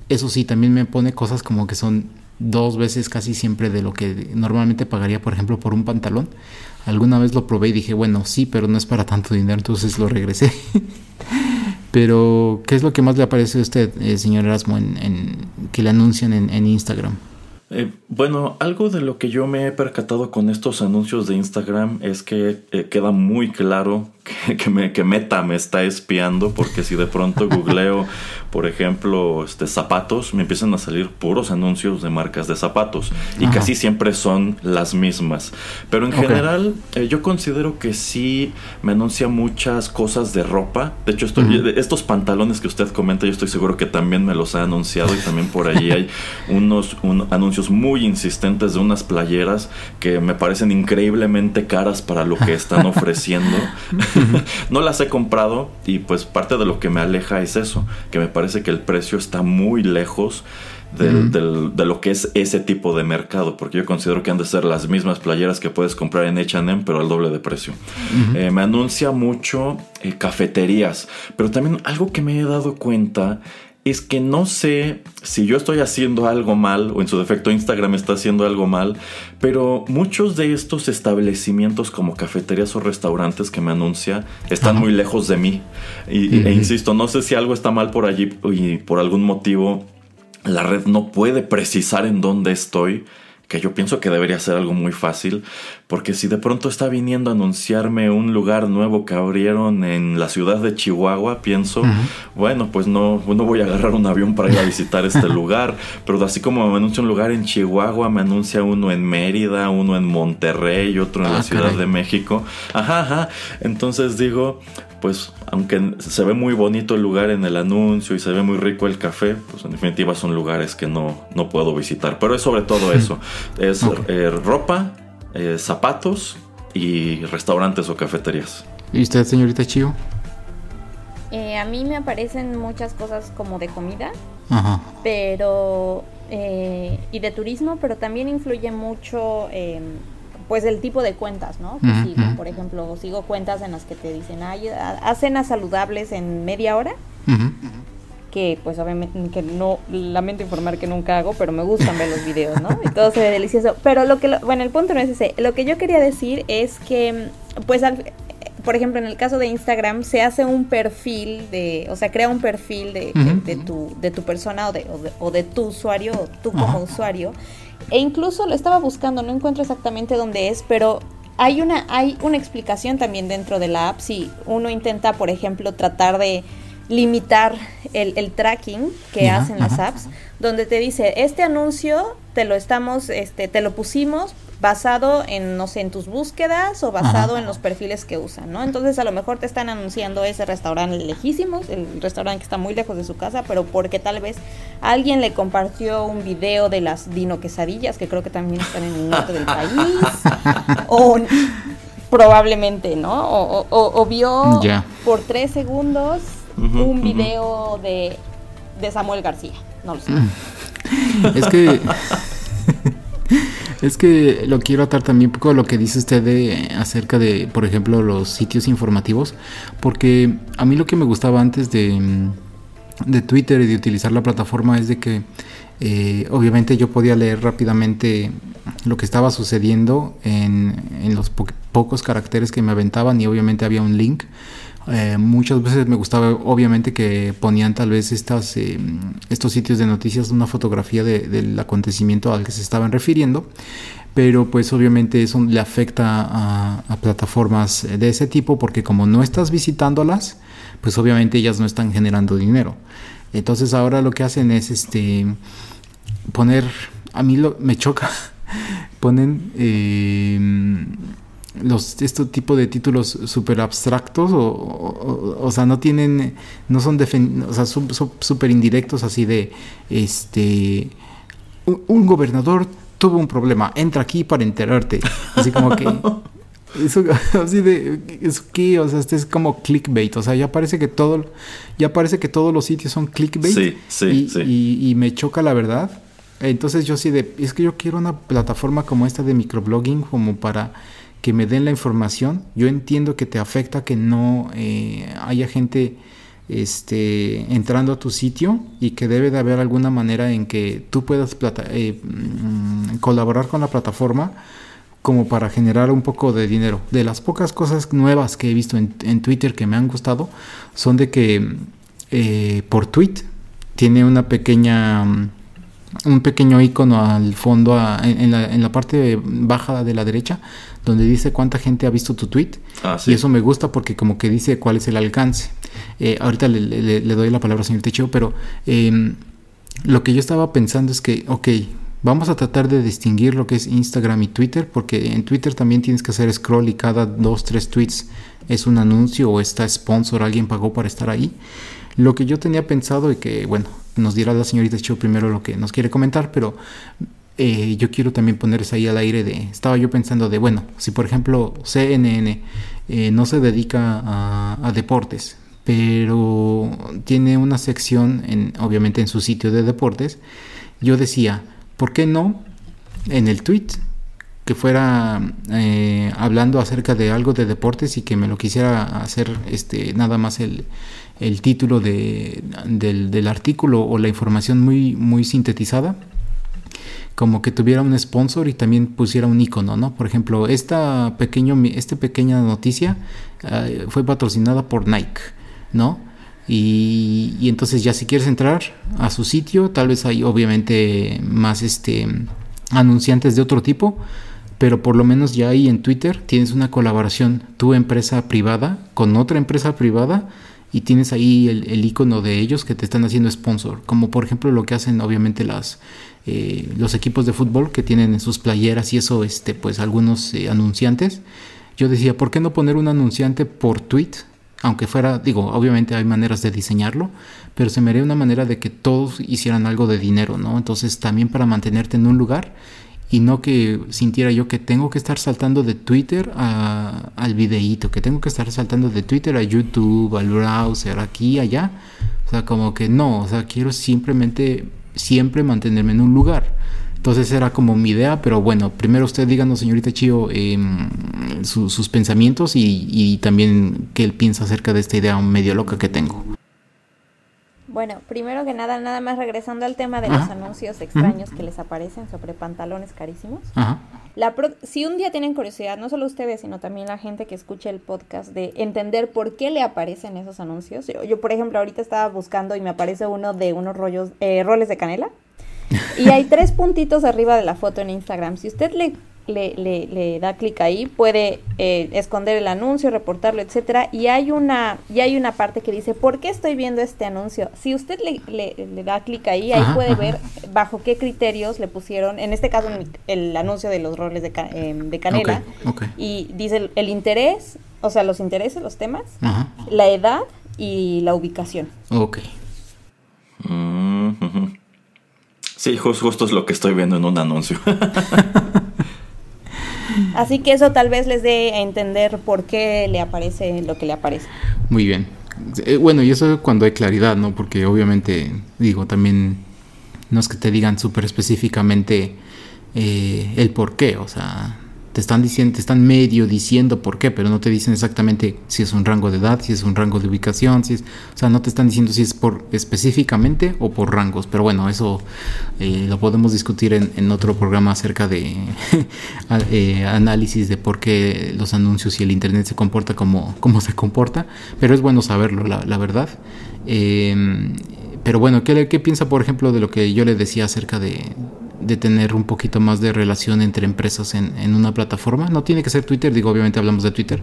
Eso sí, también me pone cosas como que son dos veces casi siempre de lo que normalmente pagaría, por ejemplo, por un pantalón. Alguna vez lo probé y dije, bueno, sí, pero no es para tanto dinero, entonces lo regresé. Pero, ¿qué es lo que más le aparece a usted, eh, señor Erasmo, en, que le anuncian en, Instagram? Eh, bueno, algo de lo que yo me he percatado con estos anuncios de Instagram es que eh, queda muy claro que, me, que Meta me está espiando porque si de pronto googleo, por ejemplo, este, zapatos, me empiezan a salir puros anuncios de marcas de zapatos y casi siempre son las mismas. Pero en general eh, yo considero que sí me anuncia muchas cosas de ropa. De hecho, estos pantalones que usted comenta, yo estoy seguro que también me los ha anunciado y también por allí hay unos anuncios muy insistentes de unas playeras que me parecen increíblemente caras para lo que están ofreciendo. no las he comprado y pues parte de lo que me aleja es eso, que me parece que el precio está muy lejos de lo que es ese tipo de mercado, porque yo considero que han de ser las mismas playeras que puedes comprar en HM, pero al doble de precio. Eh, me anuncia mucho eh, cafeterías, pero también algo que me he dado cuenta es que no sé si yo estoy haciendo algo mal o en su defecto Instagram está haciendo algo mal, pero muchos de estos establecimientos como cafeterías o restaurantes que me anuncia están muy lejos de mí. Y, E insisto, no sé si algo está mal por allí y por algún motivo la red no puede precisar en dónde estoy que yo pienso que debería ser algo muy fácil, porque si de pronto está viniendo a anunciarme un lugar nuevo que abrieron en la ciudad de Chihuahua, pienso, bueno, pues no, no voy a agarrar un avión para ir a visitar este lugar, pero así como me anuncia un lugar en Chihuahua, me anuncia uno en Mérida, uno en Monterrey, otro en la ah, Ciudad de México. Ajá, ajá. Entonces digo, pues aunque se ve muy bonito el lugar en el anuncio y se ve muy rico el café, pues en definitiva son lugares que no, no puedo visitar. Pero es sobre todo eso. Es eh, ropa, eh, zapatos y restaurantes o cafeterías. ¿Y usted, señorita Chio? Eh, a mí me aparecen muchas cosas como de comida, pero... y de turismo, pero también influye mucho pues el tipo de cuentas, ¿no? Sigo. Por ejemplo, sigo cuentas en las que te dicen, ay, haz cenas saludables en media hora. Que pues obviamente que no lamento informar que nunca hago, pero me gustan ver los videos, ¿no? Y todo se ve delicioso. Pero lo que, bueno, el punto no es ese. Lo que yo quería decir es que, pues, por ejemplo, en el caso de Instagram, se hace un perfil de, o sea, crea un perfil de, de, tu, de tu persona o de, o de, tu usuario, o tú como usuario e incluso lo estaba buscando, no encuentro exactamente dónde es, pero hay una, hay una explicación también dentro de la app. Si uno intenta, por ejemplo, tratar de limitar el, tracking que hacen las apps, donde te dice, este anuncio te lo estamos, este, te lo pusimos basado en, no sé, en tus búsquedas o basado en los perfiles que usan, ¿no? Entonces a lo mejor te están anunciando ese restaurante lejísimos, el restaurante que está muy lejos de su casa, pero porque tal vez alguien le compartió un video de las dino quesadillas, que creo que también están en el norte del país, o probablemente, ¿no? O, o, vio por tres segundos un video de, de Samuel García, no lo sé. Es que... Es que lo quiero atar también un poco a lo que dice usted de, acerca de, por ejemplo, los sitios informativos, porque a mí lo que me gustaba antes de, de Twitter y de utilizar la plataforma es de que eh, obviamente yo podía leer rápidamente lo que estaba sucediendo en, en los pocos caracteres que me aventaban y obviamente había un link Eh, muchas veces me gustaba, obviamente, que ponían tal vez estas, eh, estos sitios de noticias una fotografía del acontecimiento al que se estaban refiriendo, pero pues obviamente eso le afecta a, a, plataformas de ese tipo porque como no estás visitándolas, pues obviamente ellas no están generando dinero. Entonces ahora lo que hacen es este poner, a mí lo, me choca, ponen eh, los este tipo de títulos súper abstractos o, o, sea no tienen no son o sea son súper indirectos así de este un, gobernador tuvo un problema entra aquí para enterarte así como que eso así de eso qué o sea este es como clickbait o sea ya parece que todo ya parece que todos los sitios son clickbait sí, sí, y, sí. Y, y me choca la verdad entonces yo sí de es que yo quiero una plataforma como esta de microblogging como para que me den la información. Yo entiendo que te afecta que no eh, haya gente este, entrando a tu sitio y que debe de haber alguna manera en que tú puedas eh, mm, colaborar con la plataforma como para generar un poco de dinero. De las pocas cosas nuevas que he visto en, Twitter que me han gustado son de que eh, por tweet tiene una pequeña un pequeño icono al fondo en, la, en, la, parte baja de la derecha donde dice cuánta gente ha visto tu tweet. Ah, sí. y eso me gusta porque como que dice cuál es el alcance. Eh, ahorita le, le, le, doy la palabra al señor Techo pero eh, lo que yo estaba pensando es que ok vamos a tratar de distinguir lo que es Instagram y Twitter porque en Twitter también tienes que hacer scroll y cada dos tres tweets es un anuncio o está sponsor alguien pagó para estar ahí. Lo que yo tenía pensado y que bueno nos dirá la señorita Cho primero lo que nos quiere comentar, pero eh, yo quiero también ponerse ahí al aire de, estaba yo pensando de, bueno, si por ejemplo CNN eh, no se dedica a, deportes, pero tiene una sección, en, obviamente en su sitio de deportes, yo decía, ¿por qué no en el tweet que fuera eh, hablando acerca de algo de deportes y que me lo quisiera hacer este nada más el, el título de, del, del, artículo o la información muy, muy sintetizada, como que tuviera un sponsor y también pusiera un icono, ¿no? Por ejemplo, esta, pequeño, esta pequeña noticia uh, fue patrocinada por Nike, ¿no? Y, y, entonces ya si quieres entrar a su sitio, tal vez hay obviamente más este, anunciantes de otro tipo, pero por lo menos ya ahí en Twitter tienes una colaboración, tu empresa privada con otra empresa privada y tienes ahí el, icono de ellos que te están haciendo sponsor, como por ejemplo lo que hacen obviamente las eh, los equipos de fútbol que tienen en sus playeras y eso, este, pues algunos eh, anunciantes. Yo decía, ¿por qué no poner un anunciante por tweet? Aunque fuera, digo, obviamente hay maneras de diseñarlo, pero se me haría una manera de que todos hicieran algo de dinero, ¿no? Entonces también para mantenerte en un lugar y no que sintiera yo que tengo que estar saltando de Twitter a, al videíto, que tengo que estar saltando de Twitter a YouTube, al browser, aquí, allá. O sea, como que no, o sea, quiero simplemente, siempre mantenerme en un lugar. Entonces era como mi idea, pero bueno, primero usted díganos, señorita Chio, eh, su, sus pensamientos y, y también qué él piensa acerca de esta idea medio loca que tengo. Bueno, primero que nada, nada más regresando al tema de Ajá. los anuncios extraños Ajá. que les aparecen sobre pantalones carísimos. La pro si un día tienen curiosidad, no solo ustedes, sino también la gente que escucha el podcast, de entender por qué le aparecen esos anuncios. Yo, yo por ejemplo, ahorita estaba buscando y me aparece uno de unos rollos, eh, roles de canela. Y hay tres puntitos arriba de la foto en Instagram. Si usted le le, le, le da clic ahí, puede eh, esconder el anuncio, reportarlo, etcétera. Y hay una, y hay una parte que dice, ¿por qué estoy viendo este anuncio? Si usted le, le da clic ahí, ahí ajá, puede ajá. ver bajo qué criterios le pusieron, en este caso el anuncio de los roles de, eh, de canela. Okay, okay. Y dice el, el, interés, o sea, los intereses, los temas, ajá. la edad y la ubicación. Ok. Mm -hmm. Sí, justo es lo que estoy viendo en un anuncio. Así que eso tal vez les dé a entender por qué le aparece lo que le aparece. Muy bien. Eh, bueno, y eso cuando hay claridad, ¿no? Porque obviamente, digo, también no es que te digan súper específicamente eh, el por qué, o sea, te están diciendo, te están medio diciendo por qué, pero no te dicen exactamente si es un rango de edad, si es un rango de ubicación, si es, o sea, no te están diciendo si es por específicamente o por rangos. Pero bueno, eso eh, lo podemos discutir en, otro programa acerca de eh, análisis de por qué los anuncios y el internet se comporta como, como se comporta. Pero es bueno saberlo, la, verdad. Eh, pero bueno, ¿qué, ¿qué, piensa, por ejemplo, de lo que yo le decía acerca de, de tener un poquito más de relación entre empresas en, en, una plataforma? No tiene que ser Twitter, digo, obviamente hablamos de Twitter,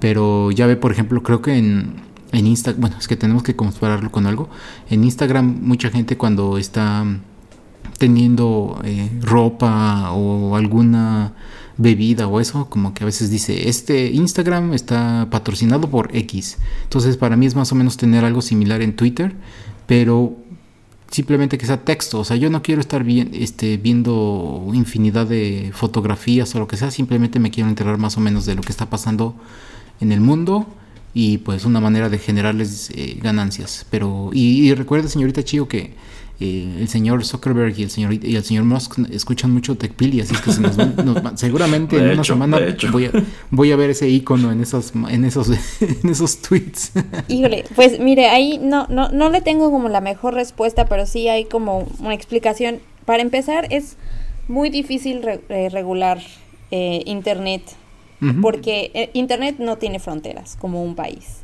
pero ya ve, por ejemplo, creo que en, en Instagram, bueno, es que tenemos que compararlo con algo. En Instagram, mucha gente cuando está teniendo eh, ropa o alguna bebida o eso, como que a veces dice, este Instagram está patrocinado por X. Entonces para mí es más o menos tener algo similar en Twitter, pero simplemente que sea texto. O sea, yo no quiero estar bien, este, viendo infinidad de fotografías o lo que sea, simplemente me quiero enterar más o menos de lo que está pasando en el mundo y pues una manera de generarles eh, ganancias. Pero, y, y recuerde, señorita Chio, que eh, el señor Zuckerberg y el señor y el señor Musk escuchan mucho TechPili, así que se nos, seguramente en una semana voy a, voy a ver ese icono en esos en esos en esos tweets. Híjole, pues mire, ahí no no no le tengo como la mejor respuesta, pero sí hay como una explicación. Para empezar, es muy difícil eh, regular eh, internet porque internet no tiene fronteras como un país.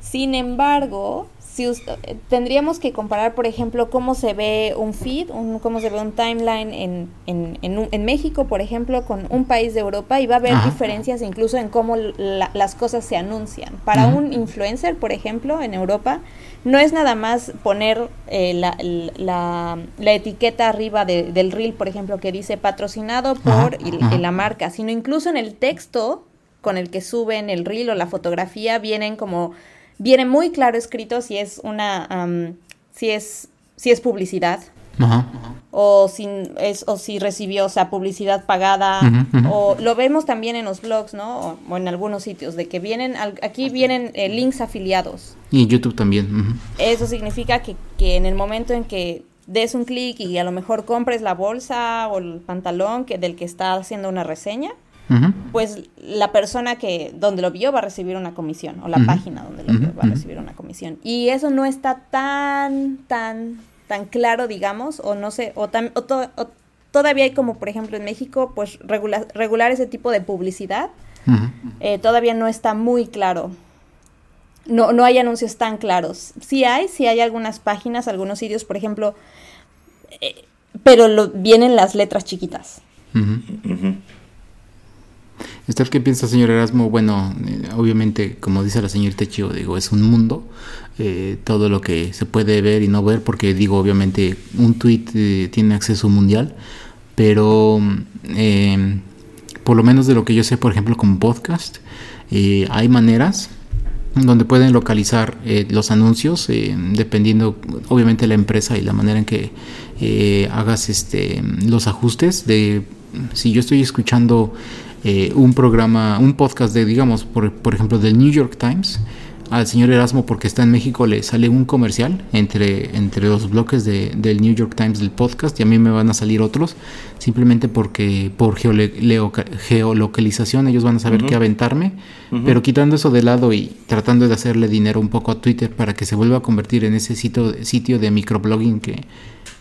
Sin embargo, eh, tendríamos que comparar, por ejemplo, cómo se ve un feed, un, cómo se ve un timeline en, en, en, México, por ejemplo, con un país de Europa y va a haber diferencias incluso en cómo las cosas se anuncian. Para un influencer, por ejemplo, en Europa, no es nada más poner eh, la, la, la, etiqueta arriba del reel, por ejemplo, que dice patrocinado por la marca, sino incluso en el texto con el que suben el reel o la fotografía vienen como viene muy claro escrito si es una, si es, si es publicidad. O, si es, o si recibió, o sea, publicidad pagada, o lo vemos también en los blogs, ¿no? O, en algunos sitios, de que vienen, aquí vienen eh, links afiliados. Y en YouTube también. Eso significa que, que en el momento en que des un clic y a lo mejor compres la bolsa o el pantalón que, del que está haciendo una reseña, pues la persona que donde lo vio va a recibir una comisión o la página donde lo vio va a recibir una comisión. Y eso no está tan tan tan claro digamos o no sé o, tan, todavía hay como por ejemplo en México pues regular, ese tipo de publicidad eh, todavía no está muy claro. No no hay anuncios tan claros. Sí hay sí hay algunas páginas algunos sitios por ejemplo eh, pero lo, vienen las letras chiquitas ¿Usted qué piensa, señor Erasmo? Bueno, eh, obviamente, como dice la señorita Chio, digo, es un mundo, eh, todo lo que se puede ver y no ver, porque digo, obviamente, un tweet eh, tiene acceso mundial, pero por lo menos de lo que yo sé, por ejemplo, con podcast, hay maneras donde pueden localizar los anuncios, dependiendo, obviamente, la empresa y la manera en que hagas este, los ajustes de si yo estoy escuchando eh, un programa, un podcast de, digamos, por, por, ejemplo, del New York Times, al señor Erasmo, porque está en México, le sale un comercial entre, entre los bloques de, del New York Times del podcast y a mí me van a salir otros, simplemente porque por geolocalización ellos van a saber qué aventarme, pero quitando eso de lado y tratando de hacerle dinero un poco a Twitter para que se vuelva a convertir en ese sitio, sitio de microblogging que,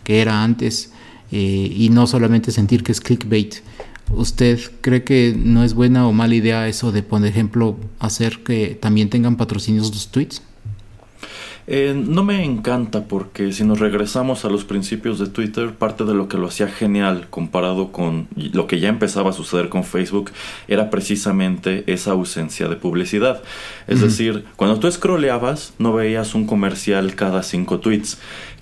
que era antes eh, y no solamente sentir que es clickbait. ¿Usted cree que no es buena o mala idea eso de, por ejemplo, hacer que también tengan patrocinios los tweets? Eh, no me encanta porque si nos regresamos a los principios de Twitter, parte de lo que lo hacía genial comparado con lo que ya empezaba a suceder con Facebook era precisamente esa ausencia de publicidad. Es decir, cuando tú scrolleabas no veías un comercial cada cinco tweets.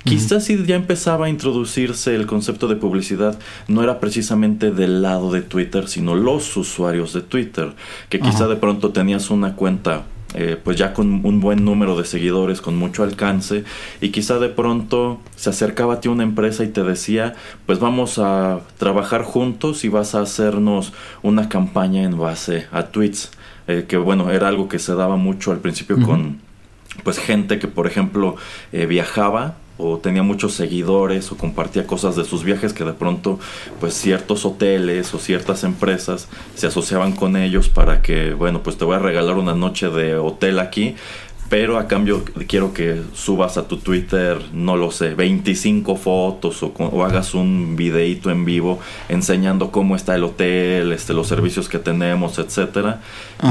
Quizás si ya empezaba a introducirse el concepto de publicidad, no era precisamente del lado de Twitter, sino los usuarios de Twitter, que quizá de pronto tenías una cuenta eh, pues ya con un buen número de seguidores, con mucho alcance, y quizá de pronto se acercaba a ti una empresa y te decía, pues vamos a trabajar juntos y vas a hacernos una campaña en base a tweets, eh, que bueno, era algo que se daba mucho al principio con pues gente que por ejemplo eh, viajaba o tenía muchos seguidores o compartía cosas de sus viajes que de pronto pues ciertos hoteles o ciertas empresas se asociaban con ellos para que bueno pues te voy a regalar una noche de hotel aquí pero a cambio quiero que subas a tu Twitter, no lo sé, 25 fotos o, hagas un videito en vivo enseñando cómo está el hotel, este, los servicios que tenemos, etcétera.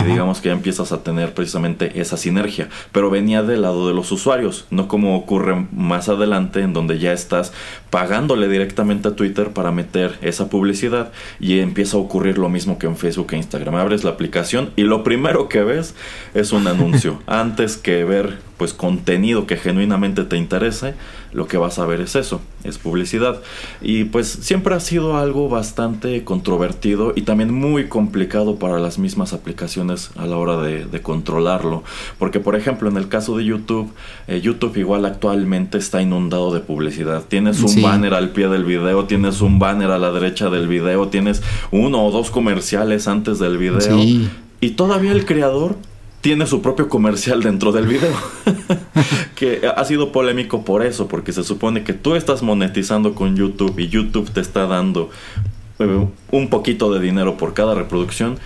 Y digamos que ya empiezas a tener precisamente esa sinergia. Pero venía del lado de los usuarios, no como ocurre más adelante en donde ya estás pagándole directamente a Twitter para meter esa publicidad y empieza a ocurrir lo mismo que en Facebook e Instagram. Abres la aplicación y lo primero que ves es un anuncio. Antes que ver pues contenido que genuinamente te interese, lo que vas a ver es eso, es publicidad. Y pues siempre ha sido algo bastante controvertido y también muy complicado para las mismas aplicaciones a la hora de, controlarlo. Porque por ejemplo en el caso de YouTube, eh, YouTube igual actualmente está inundado de publicidad. Tienes un banner al pie del video, tienes un banner a la derecha del video, tienes uno o dos comerciales antes del video. Y todavía el creador tiene su propio comercial dentro del video. que ha sido polémico por eso, porque se supone que tú estás monetizando con YouTube y YouTube te está dando eh, un poquito de dinero por cada reproducción,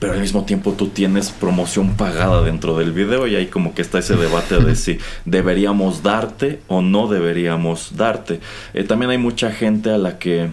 pero al mismo tiempo tú tienes promoción pagada dentro del video y ahí como que está ese debate de si deberíamos darte o no deberíamos darte. Eh, también hay mucha gente a la que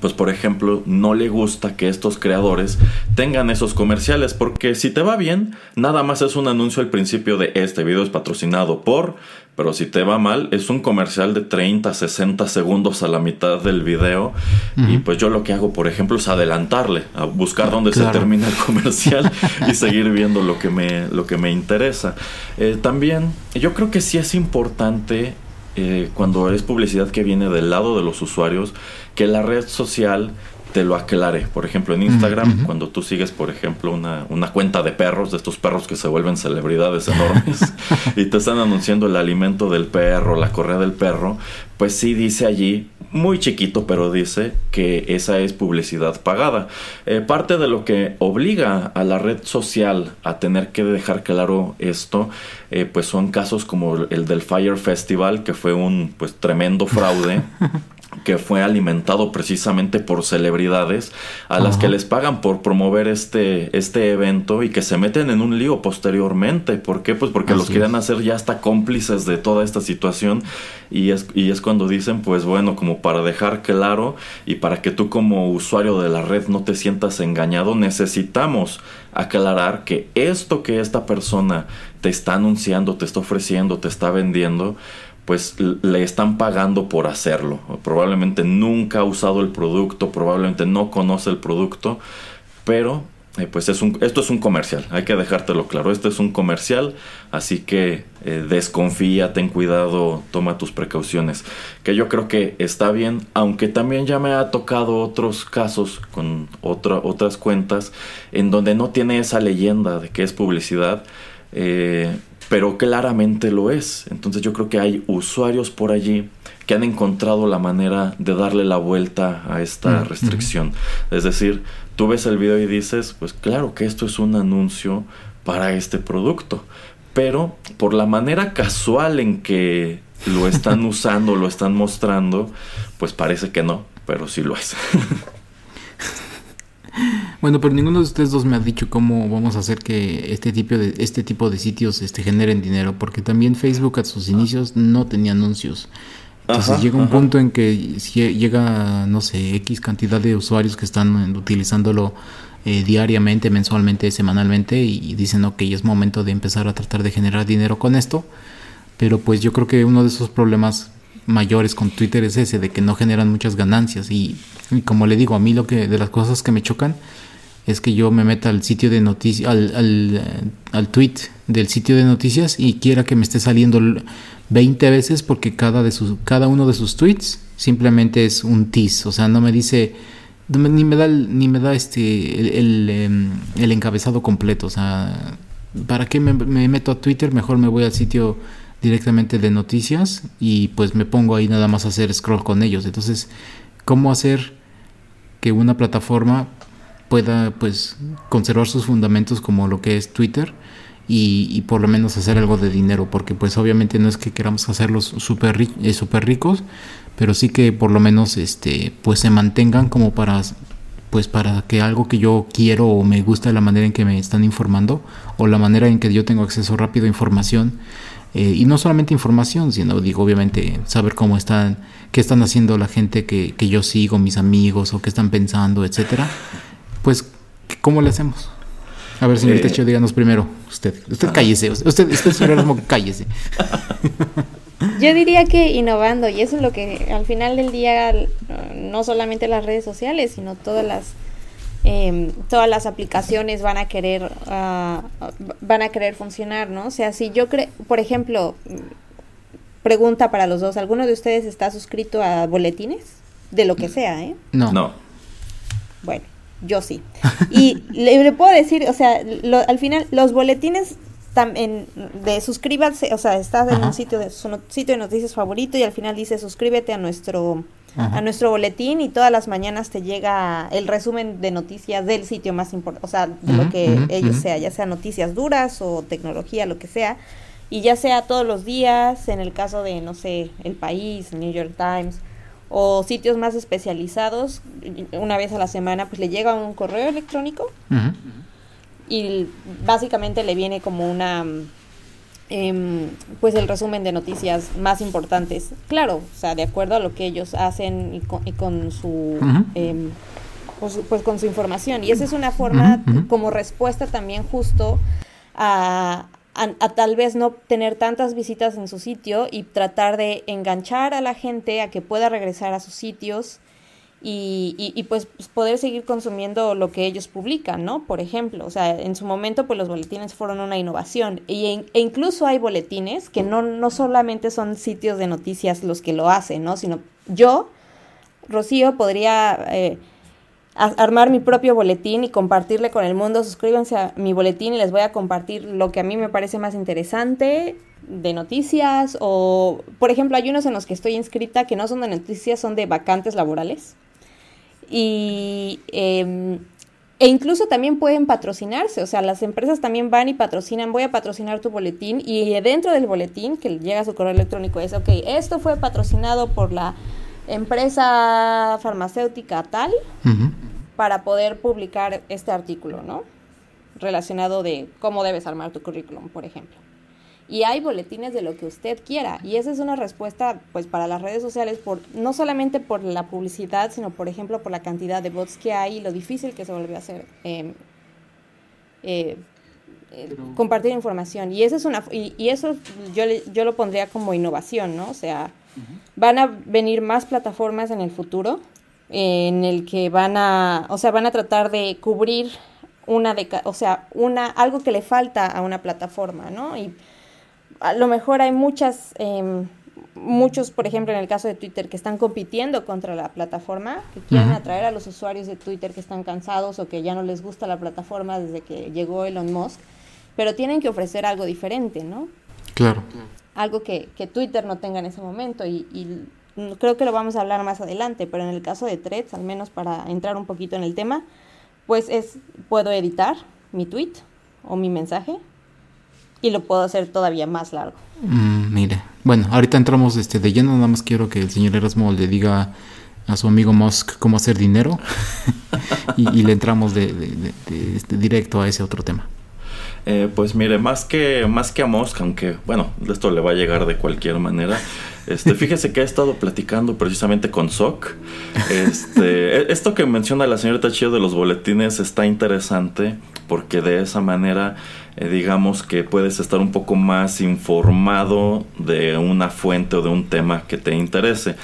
pues por ejemplo, no le gusta que estos creadores tengan esos comerciales, porque si te va bien, nada más es un anuncio al principio de este video es patrocinado por, pero si te va mal, es un comercial de 30, 60 segundos a la mitad del video. Y pues yo lo que hago, por ejemplo, es adelantarle, a buscar dónde se termina el comercial y seguir viendo lo que me, lo que me interesa. Eh, también, yo creo que sí es importante eh, cuando es publicidad que viene del lado de los usuarios, que la red social te lo aclare. Por ejemplo, en Instagram, cuando tú sigues, por ejemplo, una, una, cuenta de perros, de estos perros que se vuelven celebridades enormes, y te están anunciando el alimento del perro, la correa del perro, pues sí dice allí, muy chiquito, pero dice que esa es publicidad pagada. Eh, parte de lo que obliga a la red social a tener que dejar claro esto, eh, pues son casos como el del Fire Festival, que fue un pues tremendo fraude. que fue alimentado precisamente por celebridades a las que les pagan por promover este, este evento y que se meten en un lío posteriormente. ¿Por qué? Pues porque los quieren hacer ya hasta cómplices de toda esta situación y es, y es cuando dicen, pues bueno, como para dejar claro y para que tú como usuario de la red no te sientas engañado, necesitamos aclarar que esto que esta persona te está anunciando, te está ofreciendo, te está vendiendo, pues le están pagando por hacerlo. Probablemente nunca ha usado el producto, probablemente no conoce el producto, pero eh, pues es un, esto es un comercial, hay que dejártelo claro, esto es un comercial, así que eh, desconfía, ten cuidado, toma tus precauciones, que yo creo que está bien, aunque también ya me ha tocado otros casos con otra, otras cuentas en donde no tiene esa leyenda de que es publicidad, eh, pero claramente lo es. Entonces yo creo que hay usuarios por allí que han encontrado la manera de darle la vuelta a esta mm, restricción. Es decir, tú ves el video y dices, pues claro que esto es un anuncio para este producto, pero por la manera casual en que lo están usando, lo están mostrando, pues parece que no, pero sí lo es. Bueno, pero ninguno de ustedes dos me ha dicho cómo vamos a hacer que este tipo de, este tipo de sitios este, generen dinero, porque también Facebook a sus inicios no tenía anuncios. Entonces llega un punto en que llega, no sé, X cantidad de usuarios que están utilizándolo eh, diariamente, mensualmente, semanalmente y dicen, ok, es momento de empezar a tratar de generar dinero con esto. Pero pues yo creo que uno de esos problemas mayores con Twitter es ese, de que no generan muchas ganancias. Y, como le digo, a mí lo que de las cosas que me chocan es que yo me meta al sitio de noticias, al, eh, al, tweet del sitio de noticias y quiera que me esté saliendo 20 veces porque cada, de sus, cada uno de sus tweets simplemente es un tease, o sea, no me dice, ni me da, ni me da este, el, em, el, encabezado completo, o sea, ¿para qué me, me meto a Twitter? Mejor me voy al sitio directamente de noticias y pues me pongo ahí nada más a hacer scroll con ellos. Entonces, ¿cómo hacer que una plataforma pueda pues conservar sus fundamentos como lo que es Twitter y, por lo menos hacer algo de dinero, porque pues obviamente no es que queramos hacerlos súper eh, super ricos, pero sí que por lo menos este pues se mantengan como para pues para que algo que yo quiero o me gusta la manera en que me están informando o la manera en que yo tengo acceso rápido a información eh, y no solamente información sino digo obviamente saber cómo están qué están haciendo la gente que, que yo sigo mis amigos o qué están pensando etcétera. Pues cómo le hacemos a ver señorita eh, díganos primero usted. Usted cállese usted usted señor cállese. Yo diría que innovando, y eso es lo que al final del día, no solamente las redes sociales, sino todas las em, todas las aplicaciones van a querer ah, van a querer funcionar, ¿no? O sea, si yo creo, por ejemplo, pregunta para los dos, ¿alguno de ustedes está suscrito a boletines? De lo que sea, ¿eh? No. No. Bueno, yo sí. Y le, puedo decir, o sea, al final los boletines también de suscríbase, o sea, estás en un sitio de su sitio de noticias favorito y al final dice suscríbete a nuestro a nuestro boletín y todas las mañanas te llega el resumen de noticias del sitio más importante, o sea, de lo que ellos sea, ya sea noticias duras o tecnología, lo que sea, y ya sea todos los días, en el caso de, no sé, El País, New York Times, o sitios más especializados, una vez a la semana, pues le llega un correo electrónico y básicamente le viene como una em, pues el resumen de noticias más importantes. Claro o sea de acuerdo a lo que ellos hacen y con, su em, pues, pues, con su información. Y esa es una forma como respuesta también justo a, a, tal vez no tener tantas visitas en su sitio y tratar de enganchar a la gente a que pueda regresar a sus sitios y, y, pues, pues poder seguir consumiendo lo que ellos publican, ¿no? Por ejemplo, o sea, en su momento pues los boletines fueron una innovación y, e incluso hay boletines que no, no solamente son sitios de noticias los que lo hacen, ¿no? Sino yo, Rocío, podría eh, armar mi propio boletín y compartirle con el mundo. Suscríbanse a mi boletín y les voy a compartir lo que a mí me parece más interesante de noticias o, por ejemplo, hay unos en los que estoy inscrita que no son de noticias, son de vacantes laborales y, em, e incluso también pueden patrocinarse, o sea, las empresas también van y patrocinan, voy a patrocinar tu boletín y dentro del boletín que llega a su correo electrónico es, ok, esto fue patrocinado por la empresa farmacéutica tal para poder publicar este artículo, ¿no? Relacionado de cómo debes armar tu currículum, por ejemplo y hay boletines de lo que usted quiera. Y esa es una respuesta pues para las redes sociales por no solamente por la publicidad sino por ejemplo por la cantidad de bots que hay y lo difícil que se vuelve a hacer em, eh, eh, compartir información. Y eso es una y, eso yo yo lo pondría como innovación no o sea van a venir más plataformas en el futuro en el que van a o sea van a tratar de cubrir una de o sea una algo que le falta a una plataforma no y a lo mejor hay muchas, em, muchos, por ejemplo, en el caso de Twitter, que están compitiendo contra la plataforma, que quieren atraer a los usuarios de Twitter que están cansados o que ya no les gusta la plataforma desde que llegó Elon Musk, pero tienen que ofrecer algo diferente, ¿no? Claro. Algo que, que Twitter no tenga en ese momento y, y creo que lo vamos a hablar más adelante, pero en el caso de Threads, al menos para entrar un poquito en el tema, pues es, puedo editar mi tweet o mi mensaje y lo puedo hacer todavía más largo. Mm, mire, bueno, ahorita entramos este, de lleno, nada más quiero que el señor Erasmo le diga a su amigo Musk cómo hacer dinero y, le entramos de, este, directo a ese otro tema. Eh, pues mire, más que, más que a Musk, aunque bueno, esto le va a llegar de cualquier manera. Este, fíjese que he estado platicando precisamente con Soc. Este, e, esto que menciona la señorita Chio de los boletines está interesante porque de esa manera eh, digamos que puedes estar un poco más informado de una fuente o de un tema que te interese.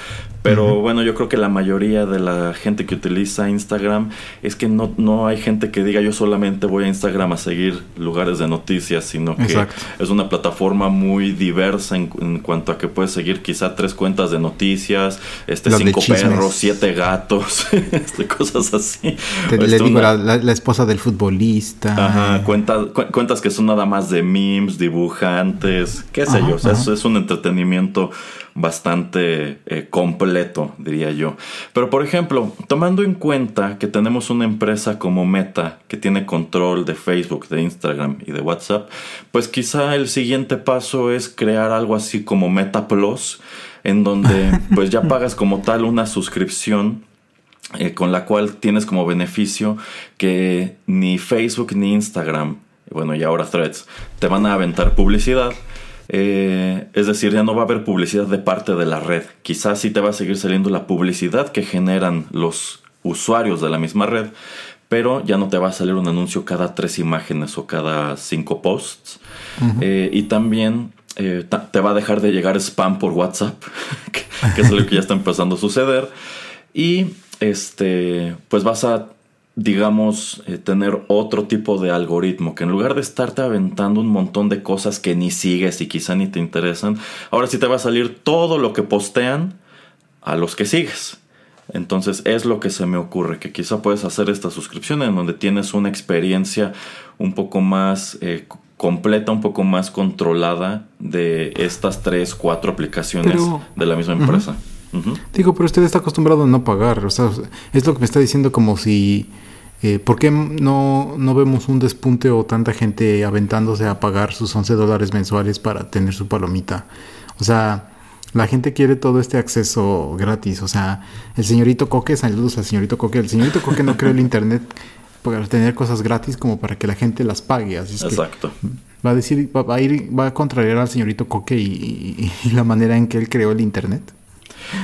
Pero bueno, yo creo que la mayoría de la gente que utiliza Instagram es que no, no hay gente que diga yo solamente voy a Instagram a seguir lugares de noticias, sino que es una plataforma muy diversa en, cuanto a que puedes seguir quizá tres cuentas de noticias, este cinco perros, siete gatos, este, cosas así. le este, digo la, esposa del futbolista. Ajá, cuentas, cuentas que son nada más de memes, dibujantes, qué sé yo, o sea, es un entretenimiento bastante eh, complejo diría yo. Pero por ejemplo, tomando en cuenta que tenemos una empresa como Meta que tiene control de Facebook, de Instagram y de WhatsApp, pues quizá el siguiente paso es crear algo así como Meta Plus, en donde pues ya pagas como tal una suscripción eh, con la cual tienes como beneficio que ni Facebook ni Instagram, bueno y ahora Threads, te van a aventar publicidad eh, es decir, ya no va a haber publicidad de parte de la red. Quizás sí te va a seguir saliendo la publicidad que generan los usuarios de la misma red, pero ya no te va a salir un anuncio cada tres imágenes o cada cinco posts. Eh, y también eh, te va a dejar de llegar spam por WhatsApp, que, que es lo que ya está empezando a suceder. Y este, pues vas a digamos, eh, tener otro tipo de algoritmo, que en lugar de estarte aventando un montón de cosas que ni sigues y quizá ni te interesan, ahora sí te va a salir todo lo que postean a los que sigues. Entonces es lo que se me ocurre, que quizá puedes hacer esta suscripción en donde tienes una experiencia un poco más eh, completa, un poco más controlada de estas tres, cuatro aplicaciones de la misma empresa. Digo, pero usted está acostumbrado a no pagar. O sea, es lo que me está diciendo como si... Eh, ¿Por qué no, no vemos un despunte o tanta gente aventándose a pagar sus 11 dólares mensuales para tener su palomita? O sea, la gente quiere todo este acceso gratis. O sea, el señorito Coque, saludos al señorito Coque. El señorito Coque no creó el Internet para tener cosas gratis como para que la gente las pague. Así es Exacto. va a decir, va, a ir, va a contrariar al señorito Coque y la manera en que él creó el Internet.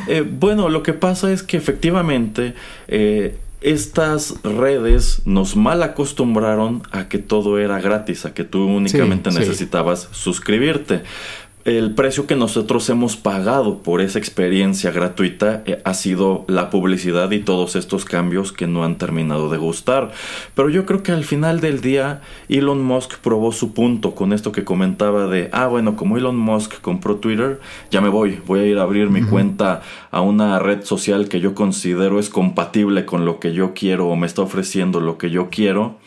Eh, bueno, lo que pasa es que efectivamente eh, estas redes nos mal acostumbraron a que todo era gratis, a que tú únicamente necesitabas suscribirte el precio que nosotros hemos pagado por esa experiencia gratuita eh, ha sido la publicidad y todos estos cambios que no han terminado de gustar. Pero yo creo que al final del día Elon Musk probó su punto con esto que comentaba de, ah, bueno, como Elon Musk compró Twitter, ya me voy, voy a ir a abrir mi cuenta a una red social que yo considero es compatible con lo que yo quiero o me está ofreciendo lo que yo quiero.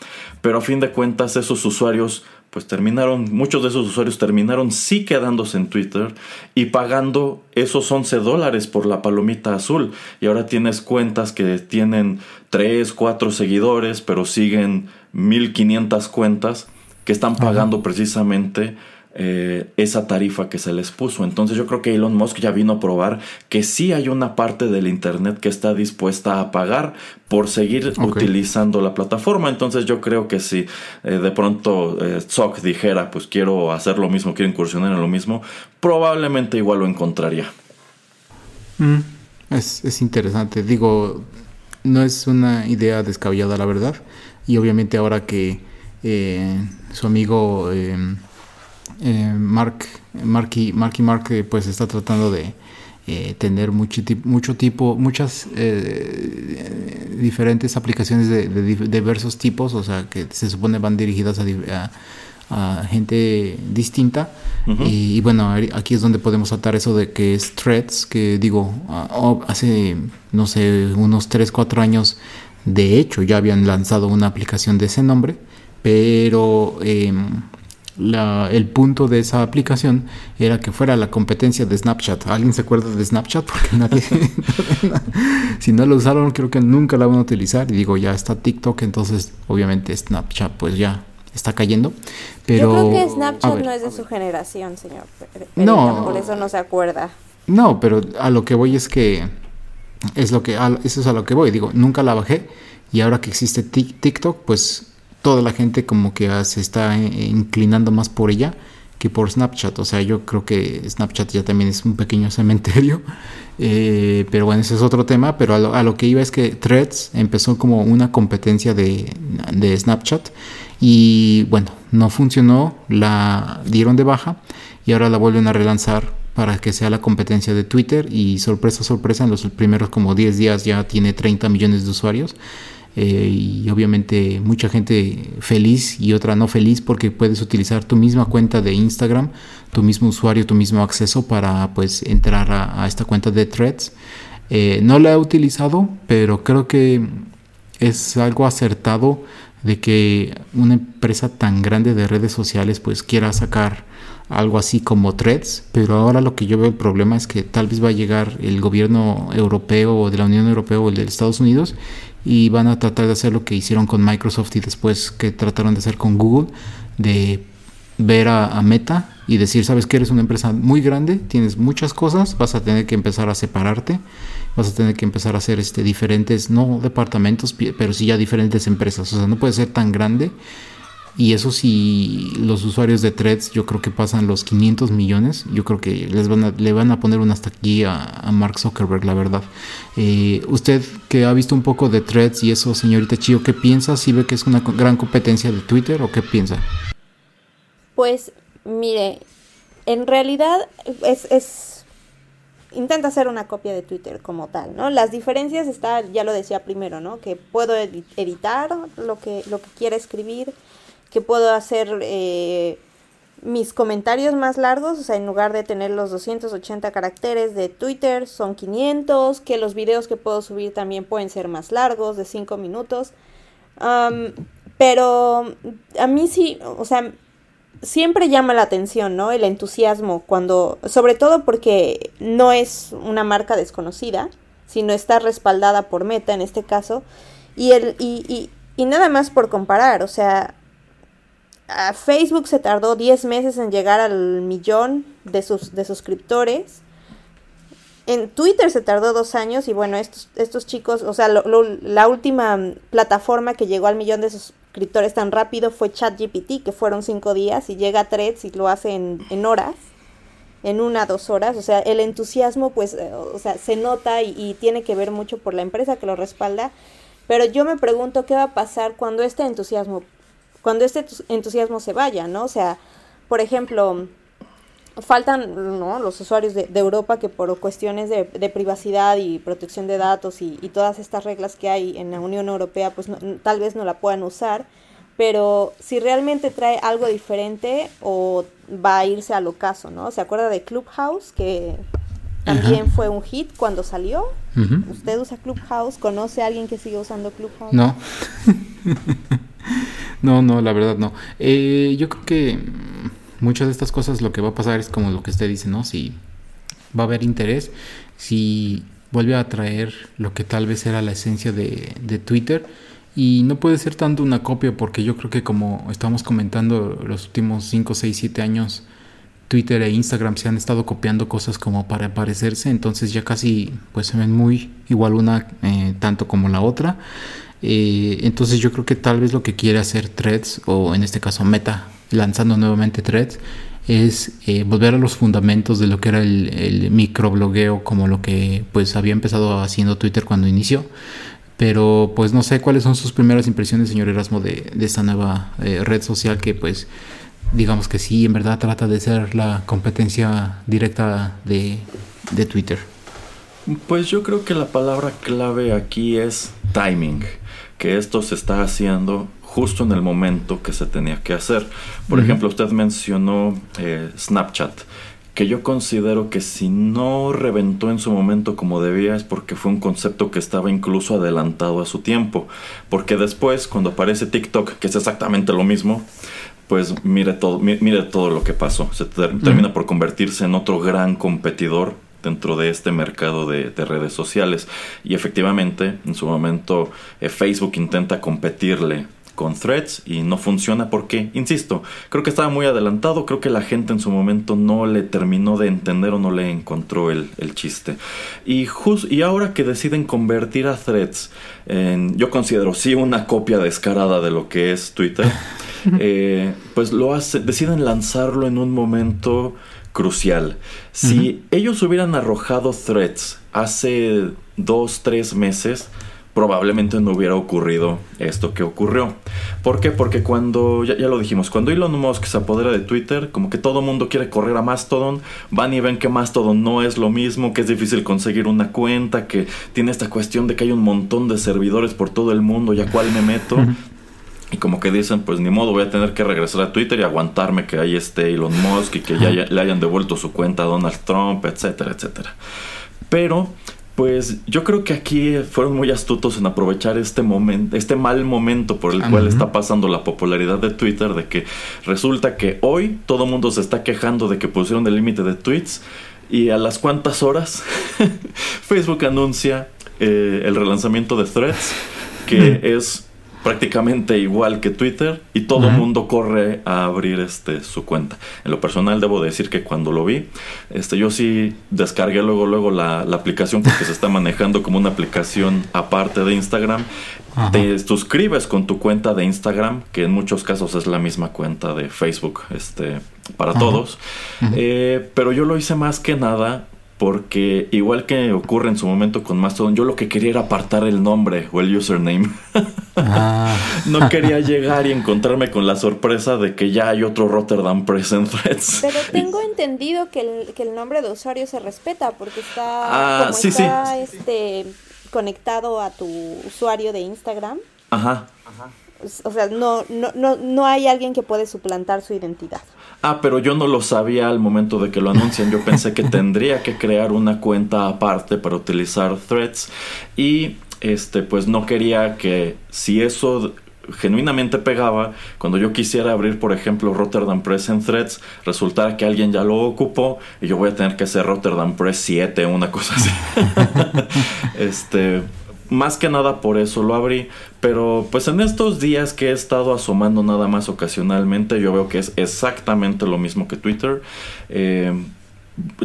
Pero a fin de cuentas esos usuarios pues terminaron, muchos de esos usuarios terminaron sí quedándose en Twitter y pagando esos 11 dólares por la palomita azul. Y ahora tienes cuentas que tienen 3, 4 seguidores, pero siguen 1500 cuentas que están pagando precisamente eh, esa tarifa que se les puso. Entonces yo creo que Elon Musk ya vino a probar que sí hay una parte del Internet que está dispuesta a pagar por seguir utilizando la plataforma. Entonces yo creo que si eh, de pronto eh, dijera, pues quiero hacer lo mismo, quiero incursionar en lo mismo, probablemente igual lo encontraría. Mm, es, es interesante. Digo, no es una idea descabellada, la verdad. Y obviamente ahora que eh, su amigo eh, Mark, Marky, Marky Mark eh, pues está tratando de eh, tener mucho, mucho tipo, muchas diferentes aplicaciones de, diversos tipos, o sea, que se supone van dirigidas a, gente distinta. y, bueno, aquí es donde podemos atar eso de que es Threads, que digo, hace, no sé, unos 3, 4 años, de hecho, ya habían lanzado una aplicación de ese nombre, pero em, el punto de esa aplicación era que fuera la competencia de Snapchat. ¿Alguien se acuerda de Snapchat? Porque nadie, si no lo usaron, creo que nunca la van a utilizar. Y digo, ya está TikTok, entonces obviamente Snapchat pues ya está cayendo. Pero, Yo creo que Snapchat no es de su generación, señor. No. Por eso no se acuerda. No, pero a lo que voy es que es lo que eso es a lo que voy. Digo, nunca la bajé y ahora que existe TikTok, pues toda la gente como que se está eh, inclinando más por ella que por Snapchat. O sea, yo creo que Snapchat ya también es un pequeño cementerio. Eh, pero bueno, ese es otro tema. Pero a lo, que iba es que Threads empezó como una competencia de, de, Snapchat. Y bueno, no funcionó. La dieron de baja. Y ahora la vuelven a relanzar para que sea la competencia de Twitter. Y sorpresa, sorpresa, en los primeros como 10 días ya tiene 30 millones de usuarios. Eh, y obviamente mucha gente feliz y otra no feliz porque puedes utilizar tu misma cuenta de Instagram, tu mismo usuario, tu mismo acceso para pues entrar a, esta cuenta de Threads. Eh, no la he utilizado, pero creo que es algo acertado de que una empresa tan grande de redes sociales pues quiera sacar algo así como threads, pero ahora lo que yo veo el problema es que tal vez va a llegar el gobierno europeo o de la Unión Europea o el de Estados Unidos y van a tratar de hacer lo que hicieron con Microsoft y después que trataron de hacer con Google, de ver a, Meta y decir, sabes que eres una empresa muy grande, tienes muchas cosas, vas a tener que empezar a separarte, vas a tener que empezar a hacer este, diferentes, no departamentos, pero sí ya diferentes empresas. O sea, no puede ser tan grande y eso si los usuarios de Threads yo creo que pasan los 500 millones, yo creo que les van le van a poner un hasta aquí a, Mark Zuckerberg, la verdad. Eh, usted que ha visto un poco de Threads y eso, señorita Chio, ¿qué piensa? ¿Si ve que es una gran competencia de Twitter o qué piensa? Pues mire, en realidad es, es intenta hacer una copia de Twitter como tal, ¿no? Las diferencias está, ya lo decía primero, ¿no? Que puedo editar lo que, lo que quiera escribir, que puedo hacer eh, mis comentarios más largos, o sea, en lugar de tener los 280 caracteres de Twitter, son 500, que los videos que puedo subir también pueden ser más largos, de 5 minutos. pero a mí sí, o sea, siempre llama la atención, ¿no? El entusiasmo cuando, sobre todo porque no es una marca desconocida, sino está respaldada por Meta en este caso, y, el, y, y, y nada más por comparar, o sea, Facebook se tardó 10 meses en llegar al millón de, sus, de suscriptores. En Twitter se tardó dos años y bueno, estos, estos chicos, o sea, la última plataforma que llegó al millón de suscriptores tan rápido fue ChatGPT, que fueron cinco días y llega a Threads y lo hace en, en horas, en una, dos horas. O sea, el entusiasmo pues, eh, o sea, se nota y tiene que ver mucho por la empresa que lo respalda. Pero yo me pregunto qué va a pasar cuando este entusiasmo cuando este entusiasmo se vaya, ¿no? O sea, por ejemplo, faltan ¿no? los usuarios de, Europa que por cuestiones de, privacidad y protección de datos y, todas estas reglas que hay en la Unión Europea, pues tal vez no la puedan usar, pero si realmente trae algo diferente o va a irse al ocaso, ¿no? ¿Se acuerda de Clubhouse que también fue un hit cuando salió? ¿Usted usa Clubhouse? ¿Conoce a alguien que sigue usando Clubhouse? No. No, no, la verdad no. Eh, yo creo que muchas de estas cosas lo que va a pasar es como lo que usted dice, ¿no? Si va a haber interés, si vuelve a traer lo que tal vez era la esencia de, de Twitter. Y no puede ser tanto una copia porque yo creo que como estamos comentando los últimos 5, 6, 7 años, Twitter e Instagram se han estado copiando cosas como para parecerse, entonces ya casi pues se ven muy igual una eh, tanto como la otra. Eh, entonces yo creo que tal vez lo que quiere hacer Threads, o en este caso Meta, lanzando nuevamente Threads, es eh, volver a los fundamentos de lo que era el, microblogueo, como lo que pues había empezado haciendo Twitter cuando inició. Pero pues no sé cuáles son sus primeras impresiones, señor Erasmo, de, esta nueva eh, red social que pues digamos que sí, en verdad trata de ser la competencia directa de, de Twitter. Pues yo creo que la palabra clave aquí es timing que esto se está haciendo justo en el momento que se tenía que hacer. Por ejemplo, usted mencionó eh, Snapchat, que yo considero que si no reventó en su momento como debía es porque fue un concepto que estaba incluso adelantado a su tiempo. Porque después, cuando aparece TikTok, que es exactamente lo mismo, pues mire todo, mire, todo lo que pasó. Se termina por convertirse en otro gran competidor dentro de este mercado de, redes sociales. Y efectivamente, en su momento, eh, Facebook intenta competirle con threads y no funciona porque, insisto, creo que estaba muy adelantado, creo que la gente en su momento no le terminó de entender o no le encontró el, chiste. Y, y ahora que deciden convertir a threads en, yo considero sí una copia descarada de lo que es Twitter, eh, pues lo hace, deciden lanzarlo en un momento crucial. Si ellos hubieran arrojado threads hace dos, tres meses, probablemente no hubiera ocurrido esto que ocurrió. ¿Por qué? Porque cuando, ya, lo dijimos, cuando Elon Musk se apodera de Twitter, como que todo mundo quiere correr a Mastodon, van y ven que Mastodon no es lo mismo, que es difícil conseguir una cuenta, que tiene esta cuestión de que hay un montón de servidores por todo el mundo, ¿y a cuál me meto? Y como que dicen, pues ni modo, voy a tener que regresar a Twitter y aguantarme que ahí esté Elon Musk y que ya le hayan devuelto su cuenta a Donald Trump, etcétera, etcétera. Pero Pues yo creo que aquí fueron muy astutos en aprovechar este momento, este mal momento por el cual está pasando la popularidad de Twitter, de que resulta que hoy todo el mundo se está quejando de que pusieron el límite de tweets y a las cuantas horas Facebook anuncia eh, el relanzamiento de Threads, que es prácticamente igual que Twitter y todo el mundo corre a abrir este su cuenta. En lo personal debo decir que cuando lo vi, este yo sí descargué luego luego la, aplicación porque se está manejando como una aplicación aparte de Instagram. Te suscribes con tu cuenta de Instagram, que en muchos casos es la misma cuenta de Facebook, este, para todos. Eh, pero yo lo hice más que nada porque igual que ocurre en su momento con Mastodon, yo lo que quería era apartar el nombre o el username. Ah. no quería llegar y encontrarme con la sorpresa de que ya hay otro Rotterdam Present Threads. Pero tengo entendido que el, nombre de usuario se respeta porque está, ah, Este, conectado a tu usuario de Instagram. Ajá. O sea, no, no, no, no hay alguien que puede suplantar su identidad. Ah, pero yo no lo sabía al momento de que lo anuncian. Yo pensé que tendría que crear una cuenta aparte para utilizar threads. Y este, pues no quería que si eso genuinamente pegaba, cuando yo quisiera abrir, por ejemplo, Rotterdam Press en Threads, resultara que alguien ya lo ocupó y yo voy a tener que hacer Rotterdam Press 7, una cosa así. este, más que nada por eso lo abrí. Pero pues en estos días que he estado asomando nada más ocasionalmente, yo veo que es exactamente lo mismo que Twitter. Eh,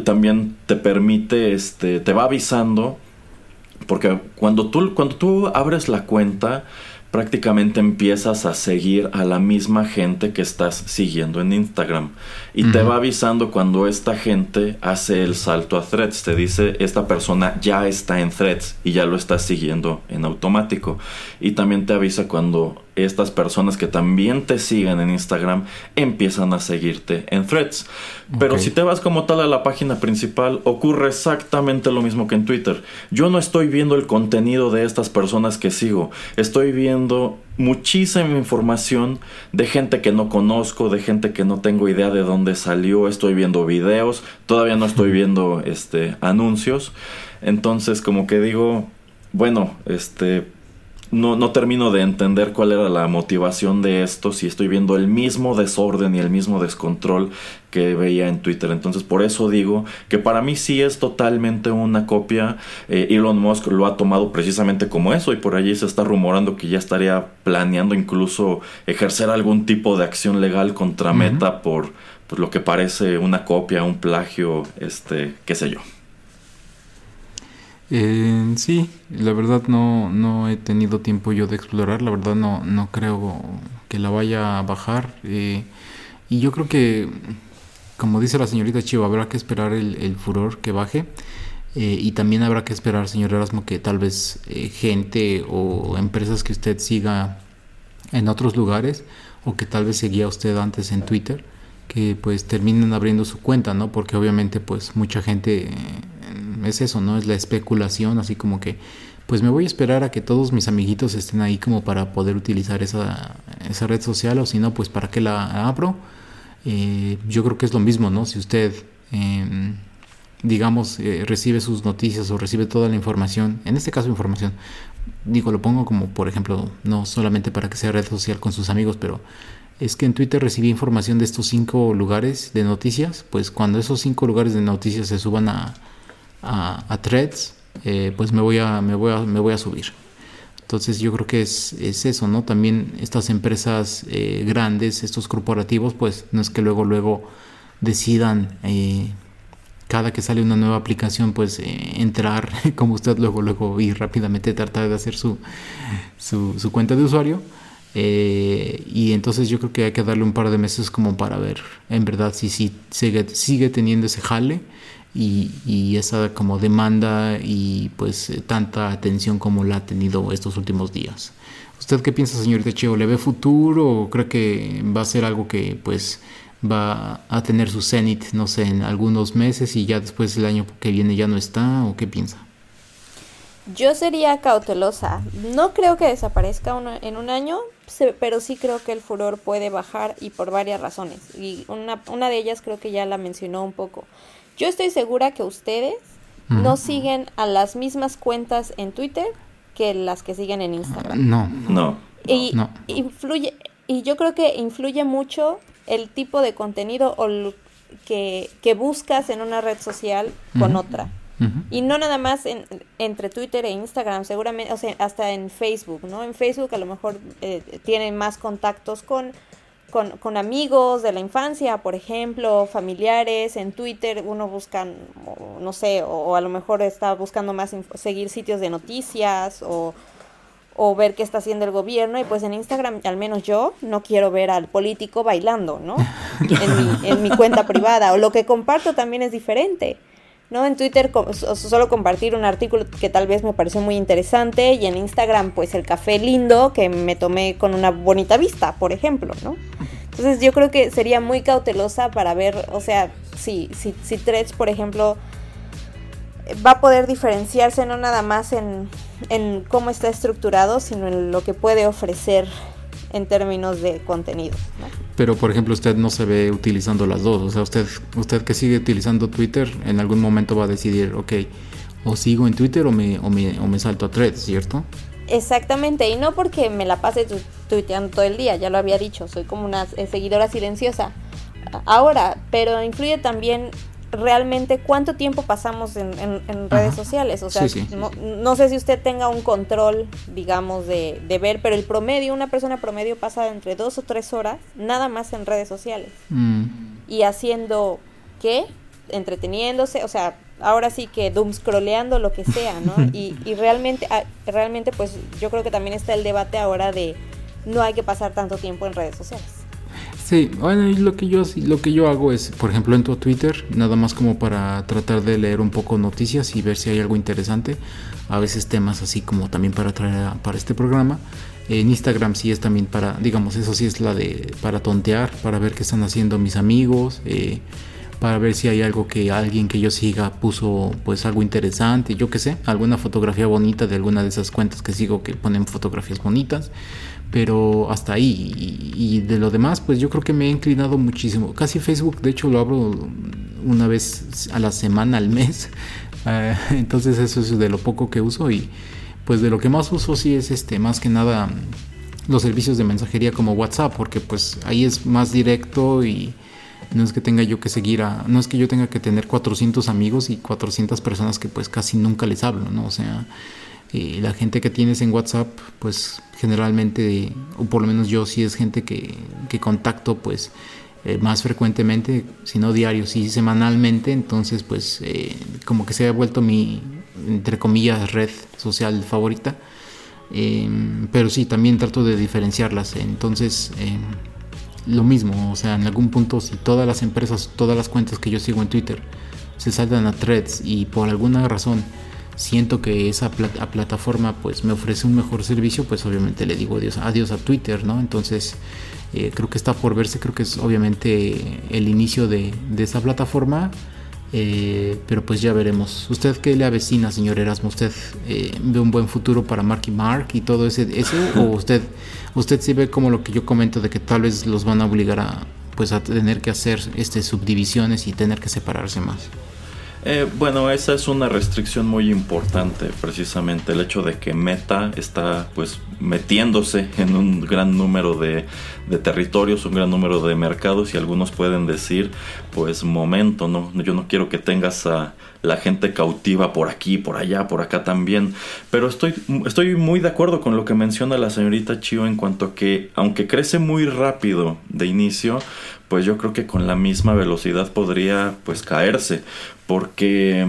también te permite, este, te va avisando. Porque cuando tú, cuando tú abres la cuenta, prácticamente empiezas a seguir a la misma gente que estás siguiendo en Instagram. Y te va avisando cuando esta gente hace el salto a threads. Te dice, esta persona ya está en threads y ya lo estás siguiendo en automático. Y también te avisa cuando estas personas que también te siguen en Instagram empiezan a seguirte en threads. Pero si te vas como tal a la página principal, ocurre exactamente lo mismo que en Twitter. Yo no estoy viendo el contenido de estas personas que sigo, estoy viendo muchísima información de gente que no conozco, de gente que no tengo idea de dónde salió, estoy viendo videos, todavía no estoy viendo este anuncios. Entonces, como que digo, bueno, este no, no termino de entender cuál era la motivación de esto, si estoy viendo el mismo desorden y el mismo descontrol que veía en Twitter. Entonces por eso digo que para mí sí es totalmente una copia. Eh, Elon Musk lo ha tomado precisamente como eso y por allí se está rumorando que ya estaría planeando incluso ejercer algún tipo de acción legal contra Meta por pues, lo que parece una copia, un plagio, este, qué sé yo. Eh, sí, la verdad no, no he tenido tiempo yo de explorar, la verdad no, no creo que la vaya a bajar. Eh, y yo creo que, como dice la señorita Chivo, habrá que esperar el, furor que baje. Eh, y también habrá que esperar, señor Erasmo, que tal vez eh, gente o empresas que usted siga en otros lugares o que tal vez seguía usted antes en Twitter, que pues terminen abriendo su cuenta, ¿no? Porque obviamente pues mucha gente es eso, ¿no? Es la especulación, así como que, pues me voy a esperar a que todos mis amiguitos estén ahí como para poder utilizar esa, esa red social, o si no, pues para qué la abro. Eh, yo creo que es lo mismo, ¿no? Si usted, em, digamos, eh, recibe sus noticias o recibe toda la información, en este caso información, digo, lo pongo como, por ejemplo, no solamente para que sea red social con sus amigos, pero es que en Twitter recibí información de estos cinco lugares de noticias, pues cuando esos cinco lugares de noticias se suban a, a, threads, eh, pues me voy a, me voy a, me voy a subir. Entonces yo creo que es, es eso, ¿no? También estas empresas eh, grandes, estos corporativos, pues no es que luego, luego decidan eh, cada que sale una nueva aplicación, pues entrar como usted luego, luego y rápidamente tratar de hacer su, su, su cuenta de usuario. Y entonces yo creo que hay que darle un par de meses como para ver en verdad si, si sigue, sigue teniendo ese jale y, esa como demanda y pues eh, tanta atención como la ha tenido estos últimos días. ¿Usted qué piensa, señorita Cheo? ¿Le ve futuro o cree que va a ser algo que pues va a tener su cenit, no sé, en algunos meses y ya después el año que viene ya no está o qué piensa? Yo sería cautelosa. No creo que desaparezca en un año, pero sí creo que el furor puede bajar y por varias razones. Y una, una de ellas creo que ya la mencionó un poco. Yo estoy segura que ustedes no siguen a las mismas cuentas en Twitter que las que siguen en Instagram. No. No. Y influye, y yo creo que influye mucho el tipo de contenido o que, que buscas en una red social con otra. Y no nada más en, entre Twitter e Instagram, seguramente, o sea, hasta en Facebook, ¿no? En Facebook a lo mejor eh, tienen más contactos con, con, amigos de la infancia, por ejemplo, familiares. En Twitter uno busca, no sé, o, a lo mejor está buscando más seguir sitios de noticias o, o ver qué está haciendo el gobierno. Y pues en Instagram, al menos yo, no quiero ver al político bailando, ¿no? En mi, en mi cuenta privada. O lo que comparto también es diferente. ¿No? En Twitter solo compartir un artículo que tal vez me pareció muy interesante y en Instagram pues el café lindo que me tomé con una bonita vista, por ejemplo, ¿no? Entonces yo creo que sería muy cautelosa para ver, o sea, si, si, si Threads, por ejemplo, va a poder diferenciarse no nada más en, en cómo está estructurado, sino en lo que puede ofrecer en términos de contenido. Pero, por ejemplo, usted no se ve utilizando las dos. O sea, usted, usted que sigue utilizando Twitter, en algún momento va a decidir, ok, o sigo en Twitter o me, o me, o me salto a Threads, ¿cierto? Exactamente, y no porque me la pase tuiteando todo el día, ya lo había dicho, soy como una eh, seguidora silenciosa. Ahora, pero influye también realmente cuánto tiempo pasamos en, redes sociales. O sea, No, sé si usted tenga un control, digamos, de, ver, pero el promedio, una persona promedio pasa entre dos o tres horas nada más en redes sociales. Mm. Y haciendo, ¿qué? Entreteniéndose, o sea, ahora sí que doom scrolleando lo que sea, ¿no? y, y realmente, ah, realmente, pues yo creo que también está el debate ahora de no hay que pasar tanto tiempo en redes sociales. Sí, bueno, lo que yo lo que yo hago es, por ejemplo, en tu Twitter, nada más como para tratar de leer un poco noticias y ver si hay algo interesante. A veces temas así como también para traer para este programa. En Instagram sí es también para, digamos, eso sí es la de para tontear, para ver qué están haciendo mis amigos, eh, para ver si hay algo que alguien que yo siga puso, pues algo interesante, yo qué sé, alguna fotografía bonita de alguna de esas cuentas que sigo que ponen fotografías bonitas pero hasta ahí. Y, de lo demás pues yo creo que me he inclinado muchísimo. Casi Facebook de hecho lo abro una vez a la semana al mes. Eh, entonces eso es de lo poco que uso y pues de lo que más uso sí es este más que nada los servicios de mensajería como WhatsApp porque pues ahí es más directo y no es que tenga yo que seguir a no es que yo tenga que tener 400 amigos y 400 personas que pues casi nunca les hablo no o sea y la gente que tienes en WhatsApp, pues generalmente, o por lo menos yo sí es gente que, que contacto pues eh, más frecuentemente, si no diario, sí semanalmente, entonces pues eh, como que se ha vuelto mi, entre comillas, red social favorita. Em, pero sí, también trato de diferenciarlas. Entonces, lo mismo, o sea, en algún punto, si todas las empresas, todas las cuentas que yo sigo en Twitter se saltan a threads y por alguna razón siento que esa plataforma pues me ofrece un mejor servicio, pues obviamente le digo adiós, adiós a Twitter, ¿no? Entonces eh, creo que está por verse, creo que es obviamente el inicio de, esa plataforma, eh, pero pues ya veremos. ¿Usted qué le avecina, señor Erasmo? ¿Usted eh, ve un buen futuro para Mark y Mark y todo ese, eso? ¿O usted, usted sí ve como lo que yo comento de que tal vez los van a obligar a pues a tener que hacer este subdivisiones y tener que separarse más? Eh, bueno, esa es una restricción muy importante, precisamente el hecho de que Meta está pues metiéndose en un gran número de, territorios, un gran número de mercados y algunos pueden decir, pues momento, no, yo no quiero que tengas a la gente cautiva por aquí, por allá, por acá también, pero estoy, estoy muy de acuerdo con lo que menciona la señorita Chio en cuanto a que aunque crece muy rápido de inicio, pues yo creo que con la misma velocidad podría pues caerse. Porque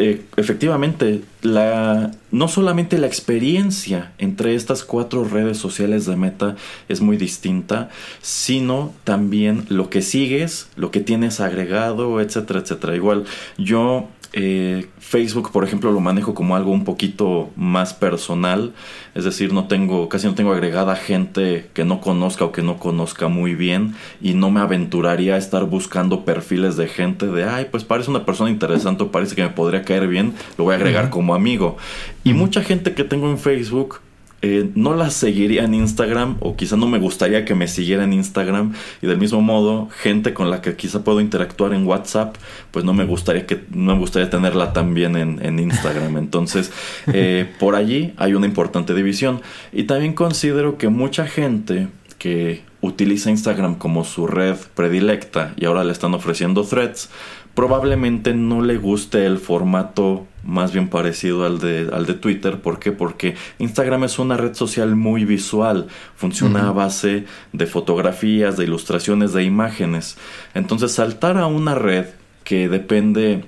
eh, efectivamente la, no solamente la experiencia entre estas cuatro redes sociales de Meta es muy distinta, sino también lo que sigues, lo que tienes agregado, etcétera, etcétera. Igual yo eh, Facebook, por ejemplo, lo manejo como algo un poquito más personal, es decir, no tengo, casi no tengo agregada gente que no conozca o que no conozca muy bien. Y no me aventuraría a estar buscando perfiles de gente de, ay, pues parece una persona interesante parece que me podría caer bien, lo voy a agregar como amigo. Y mucha gente que tengo en Facebook eh, no la seguiría en Instagram o quizá no me gustaría que me siguiera en Instagram y del mismo modo gente con la que quizá puedo interactuar en WhatsApp pues no me gustaría que no me gustaría tenerla también en, en Instagram. Entonces eh, por allí hay una importante división. Y también considero que mucha gente que utiliza Instagram como su red predilecta y ahora le están ofreciendo threads probablemente no le guste el formato más bien parecido al de, al de Twitter. ¿Por qué? Porque Instagram es una red social muy visual, funciona a base de fotografías, de ilustraciones, de imágenes. Entonces saltar a una red que depende,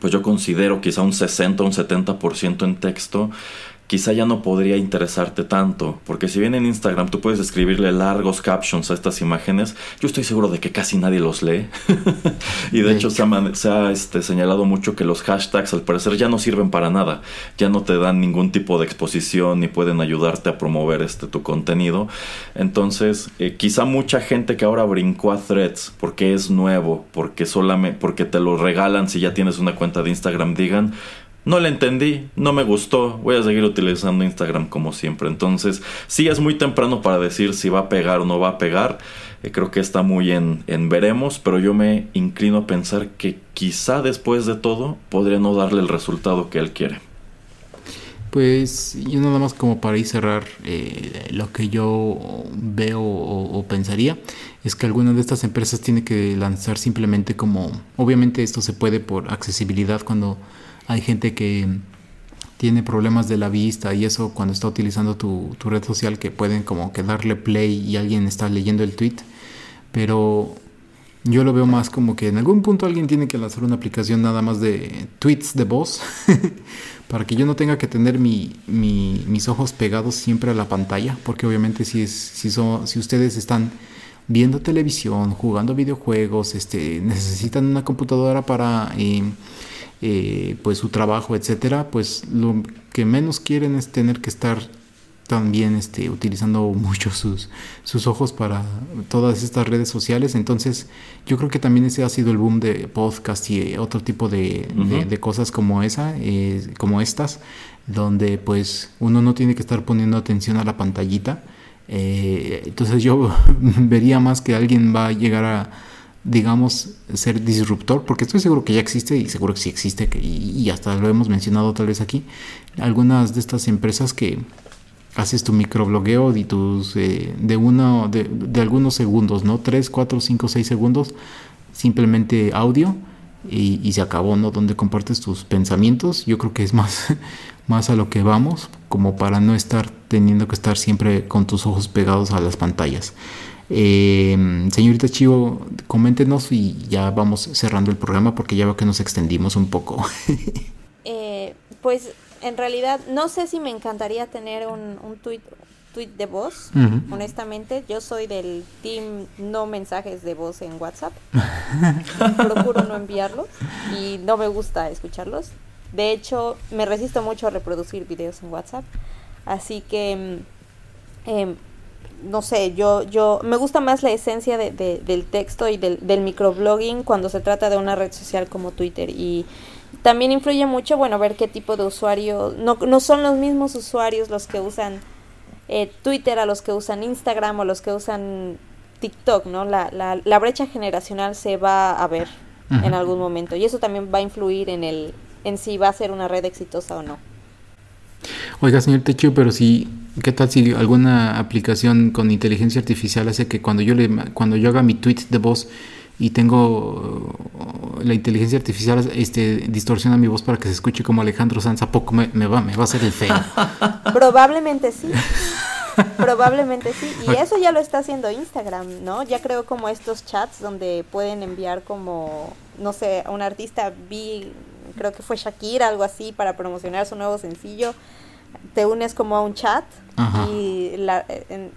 pues yo considero quizá un 60 o un 70% en texto, quizá ya no podría interesarte tanto, porque si bien en Instagram tú puedes escribirle largos captions a estas imágenes, yo estoy seguro de que casi nadie los lee. y de, hecho, se ha, este, señalado mucho que los hashtags al parecer ya no sirven para nada, ya no te dan ningún tipo de exposición ni pueden ayudarte a promover este tu contenido. Entonces, eh, quizá mucha gente que ahora brincó a threads porque es nuevo, porque solamente porque te lo regalan si ya tienes una cuenta de Instagram, digan, no le entendí, no me gustó, voy a seguir utilizando Instagram como siempre. Entonces, sí es muy temprano para decir si va a pegar o no va a pegar. Eh, creo que está muy en, en veremos, pero yo me inclino a pensar que quizá después de todo podría no darle el resultado que él quiere. Pues yo nada más como para ir cerrar eh, lo que yo veo o, o, pensaría es que alguna de estas empresas tiene que lanzar simplemente como obviamente esto se puede por accesibilidad cuando hay gente que tiene problemas de la vista y eso cuando está utilizando tu, red social que pueden como que darle play y alguien está leyendo el tweet. Pero yo lo veo más como que en algún punto alguien tiene que lanzar una aplicación nada más de tweets de voz para que yo no tenga que tener mi, mis ojos pegados siempre a la pantalla, porque obviamente si, es, si, son, si ustedes están viendo televisión, jugando videojuegos, este, necesitan una computadora para... Eh, eh, pues su trabajo, etcétera, pues lo que menos quieren es tener que estar también este, utilizando mucho sus, sus ojos para todas estas redes sociales. Entonces, yo creo que también ese ha sido el boom de podcast y otro tipo de, de, cosas como esa, eh, como estas, donde pues uno no tiene que estar poniendo atención a la pantallita. Eh, entonces yo vería más que alguien va a llegar a digamos, ser disruptor, porque estoy seguro que ya existe y seguro que sí existe, y, hasta lo hemos mencionado tal vez aquí, algunas de estas empresas que haces tu microblogueo de tus eh, de uno de, de, algunos segundos, ¿no? 3, 4, 5, 6 segundos, simplemente audio y, y, se acabó, ¿no? Donde compartes tus pensamientos, yo creo que es más, más a lo que vamos, como para no estar teniendo que estar siempre con tus ojos pegados a las pantallas. Eh, señorita Chivo, coméntenos y ya vamos cerrando el programa porque ya veo que nos extendimos un poco. eh, pues en realidad no sé si me encantaría tener un, un tweet, tweet de voz, honestamente. Yo soy del team no mensajes de voz en WhatsApp. Procuro no enviarlos y no me gusta escucharlos. De hecho, me resisto mucho a reproducir videos en WhatsApp. Así que... Eh, no sé, yo, yo, me gusta más la esencia de, del texto y del, del microblogging cuando se trata de una red social como Twitter y también influye mucho, bueno, ver qué tipo de usuario, no, no son los mismos usuarios los que usan eh, Twitter a los que usan Instagram o los que usan TikTok, ¿no? La, la, la brecha generacional se va a ver en algún momento y eso también va a influir en el en si va a ser una red exitosa o no. Oiga, señor Techo, pero si ¿Qué tal si alguna aplicación con inteligencia artificial hace que cuando yo le cuando yo haga mi tweet de voz y tengo uh, la inteligencia artificial este distorsiona mi voz para que se escuche como Alejandro Sanz, ¿a poco me, va me va a hacer el feo? Probablemente sí. Probablemente sí. Y eso ya lo está haciendo Instagram, ¿no? Ya creo como estos chats donde pueden enviar como, no sé, a un artista, vi, creo que fue Shakira, algo así, para promocionar su nuevo sencillo te unes como a un chat y la,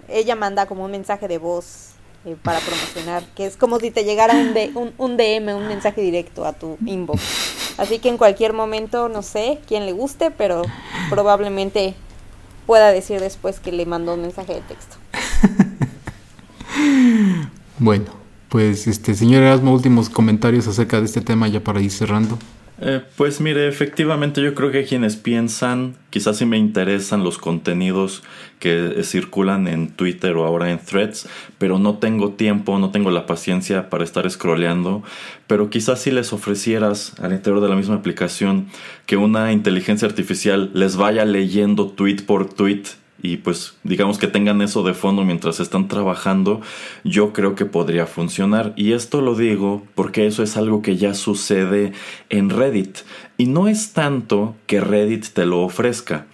ella manda como un mensaje de voz eh, para promocionar, que es como si te llegara un, un, un, DM, un mensaje directo a tu inbox. Así que en cualquier momento, no sé quién le guste, pero probablemente pueda decir después que le mandó un mensaje de texto. bueno, pues este señor Erasmo, últimos comentarios acerca de este tema ya para ir cerrando. Eh, pues mire, efectivamente yo creo que quienes piensan, quizás sí me interesan los contenidos que eh, circulan en Twitter o ahora en threads, pero no tengo tiempo, no tengo la paciencia para estar scrolleando, pero quizás si les ofrecieras al interior de la misma aplicación que una inteligencia artificial les vaya leyendo tweet por tweet y pues digamos que tengan eso de fondo mientras están trabajando, yo creo que podría funcionar. Y esto lo digo porque eso es algo que ya sucede en Reddit. Y no es tanto que Reddit te lo ofrezca,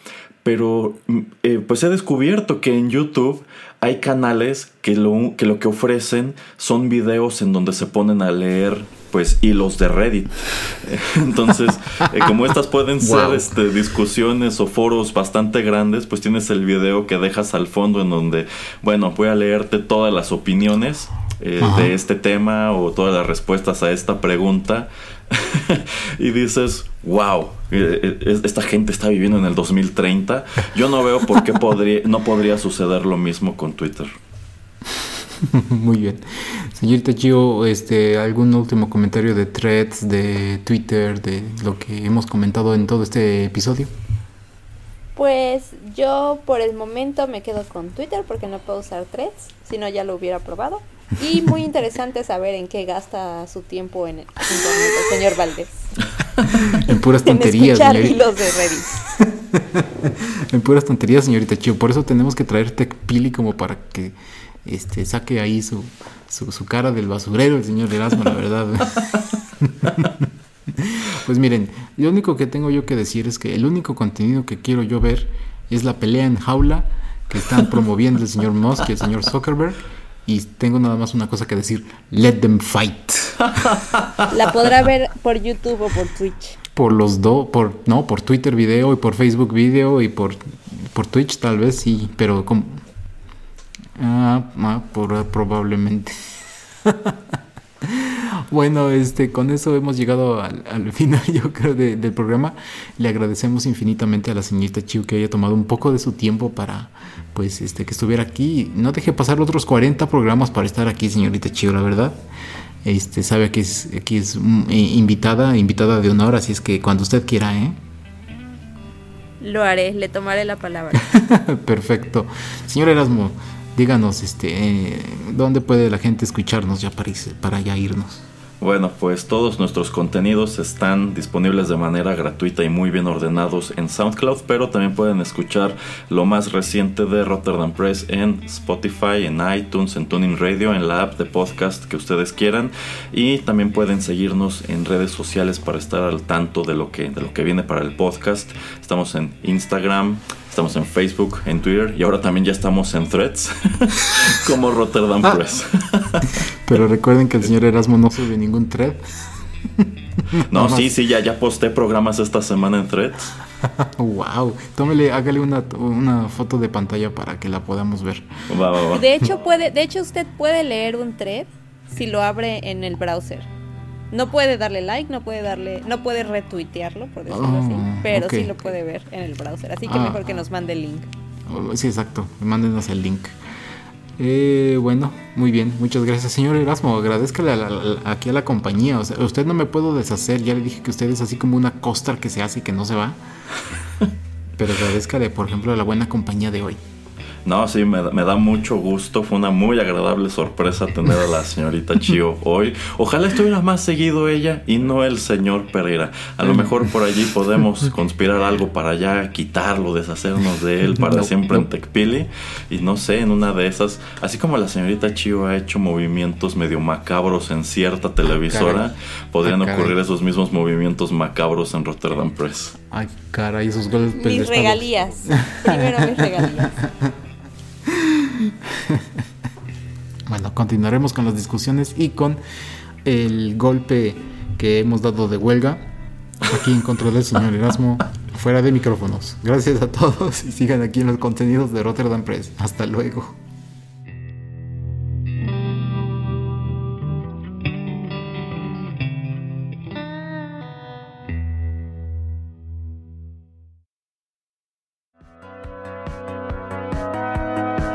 pero mm, eh, pues he descubierto que en YouTube hay canales que lo, que lo que ofrecen son videos en donde se ponen a leer pues hilos de Reddit. Entonces, eh, como estas pueden ser este, discusiones o foros bastante grandes, pues tienes el video que dejas al fondo en donde, bueno, voy a leerte todas las opiniones eh, de este tema o todas las respuestas a esta pregunta. y dices, wow, eh, esta gente está viviendo en el 2030. Yo no veo por qué podría, no podría suceder lo mismo con Twitter. Muy bien. Señorita Gio, este, ¿algún último comentario de threads, de Twitter, de lo que hemos comentado en todo este episodio? Pues yo por el momento me quedo con Twitter porque no puedo usar threads, si no ya lo hubiera probado. Y muy interesante saber en qué gasta su tiempo en el internet el señor Valdés. en puras tonterías, en hilos de Reddit. en puras tonterías, señorita Chio. Por eso tenemos que traer Pili como para que este, saque ahí su, su, cara del basurero el señor Erasmo, la verdad. pues miren, lo único que tengo yo que decir es que el único contenido que quiero yo ver es la pelea en jaula que están promoviendo el señor Musk y el señor Zuckerberg. Y tengo nada más una cosa que decir, let them fight. La podrá ver por YouTube o por Twitch. Por los dos, por, no, por Twitter video y por Facebook video y por, por Twitch tal vez sí, pero como, Ah, ah por, probablemente. bueno, este, con eso hemos llegado al, final, yo creo, del programa. Le agradecemos infinitamente a la señorita Chiu que haya tomado un poco de su tiempo para, pues, este, que estuviera aquí. No deje pasar otros 40 programas para estar aquí, señorita Chiu, la verdad. Este, sabe que es, aquí es mm, eh, invitada, invitada de honor, así es que cuando usted quiera, ¿eh? Lo haré, le tomaré la palabra. Perfecto. Señor Erasmo, díganos, este, ¿dónde puede la gente escucharnos ya para, para ya irnos? Bueno, pues todos nuestros contenidos están disponibles de manera gratuita y muy bien ordenados en SoundCloud, pero también pueden escuchar lo más reciente de Rotterdam Press en Spotify, en iTunes, en Tuning Radio, en la app de podcast que ustedes quieran y también pueden seguirnos en redes sociales para estar al tanto de lo que de lo que viene para el podcast. Estamos en Instagram, Estamos en Facebook, en Twitter y ahora también ya estamos en Threads como Rotterdam ah. Press. Pero recuerden que el señor Erasmo no sube ningún thread. No, sí, sí, ya, ya posté programas esta semana en Threads. wow, tómele, hágale una, una, foto de pantalla para que la podamos ver. De hecho puede, de hecho usted puede leer un thread si lo abre en el browser. No puede darle like, no puede darle, no puede retuitearlo, por decirlo así, oh, pero sí lo puede ver en el browser. Así que ah. mejor que nos mande el link. Oh, sí, exacto. Mándenos el link. Eh, bueno, muy bien, muchas gracias, señor Erasmo. Agradezcale aquí a la compañía. O sea, usted no me puedo deshacer. Ya le dije que usted es así como una costa que se hace y que no se va. Pero agradezcale, por ejemplo, a la buena compañía de hoy. No, sí, me, da mucho gusto. Fue una muy agradable sorpresa tener a la señorita Chio hoy. Ojalá estuviera más seguido ella y no el señor Pereira. A lo mejor por allí podemos conspirar algo para ya quitarlo, deshacernos de él para siempre en Tecpili. Y no sé, en una de esas, así como la señorita Chio ha hecho movimientos medio macabros en cierta televisora, podrían ah, ocurrir esos mismos movimientos macabros en Rotterdam Press. Ay, caray, esos golpes. Mis regalías. Primero mis regalías. bueno, continuaremos con las discusiones y con el golpe que hemos dado de huelga aquí en control del señor Erasmo fuera de micrófonos. Gracias a todos y sigan aquí en los contenidos de Rotterdam Press. Hasta luego.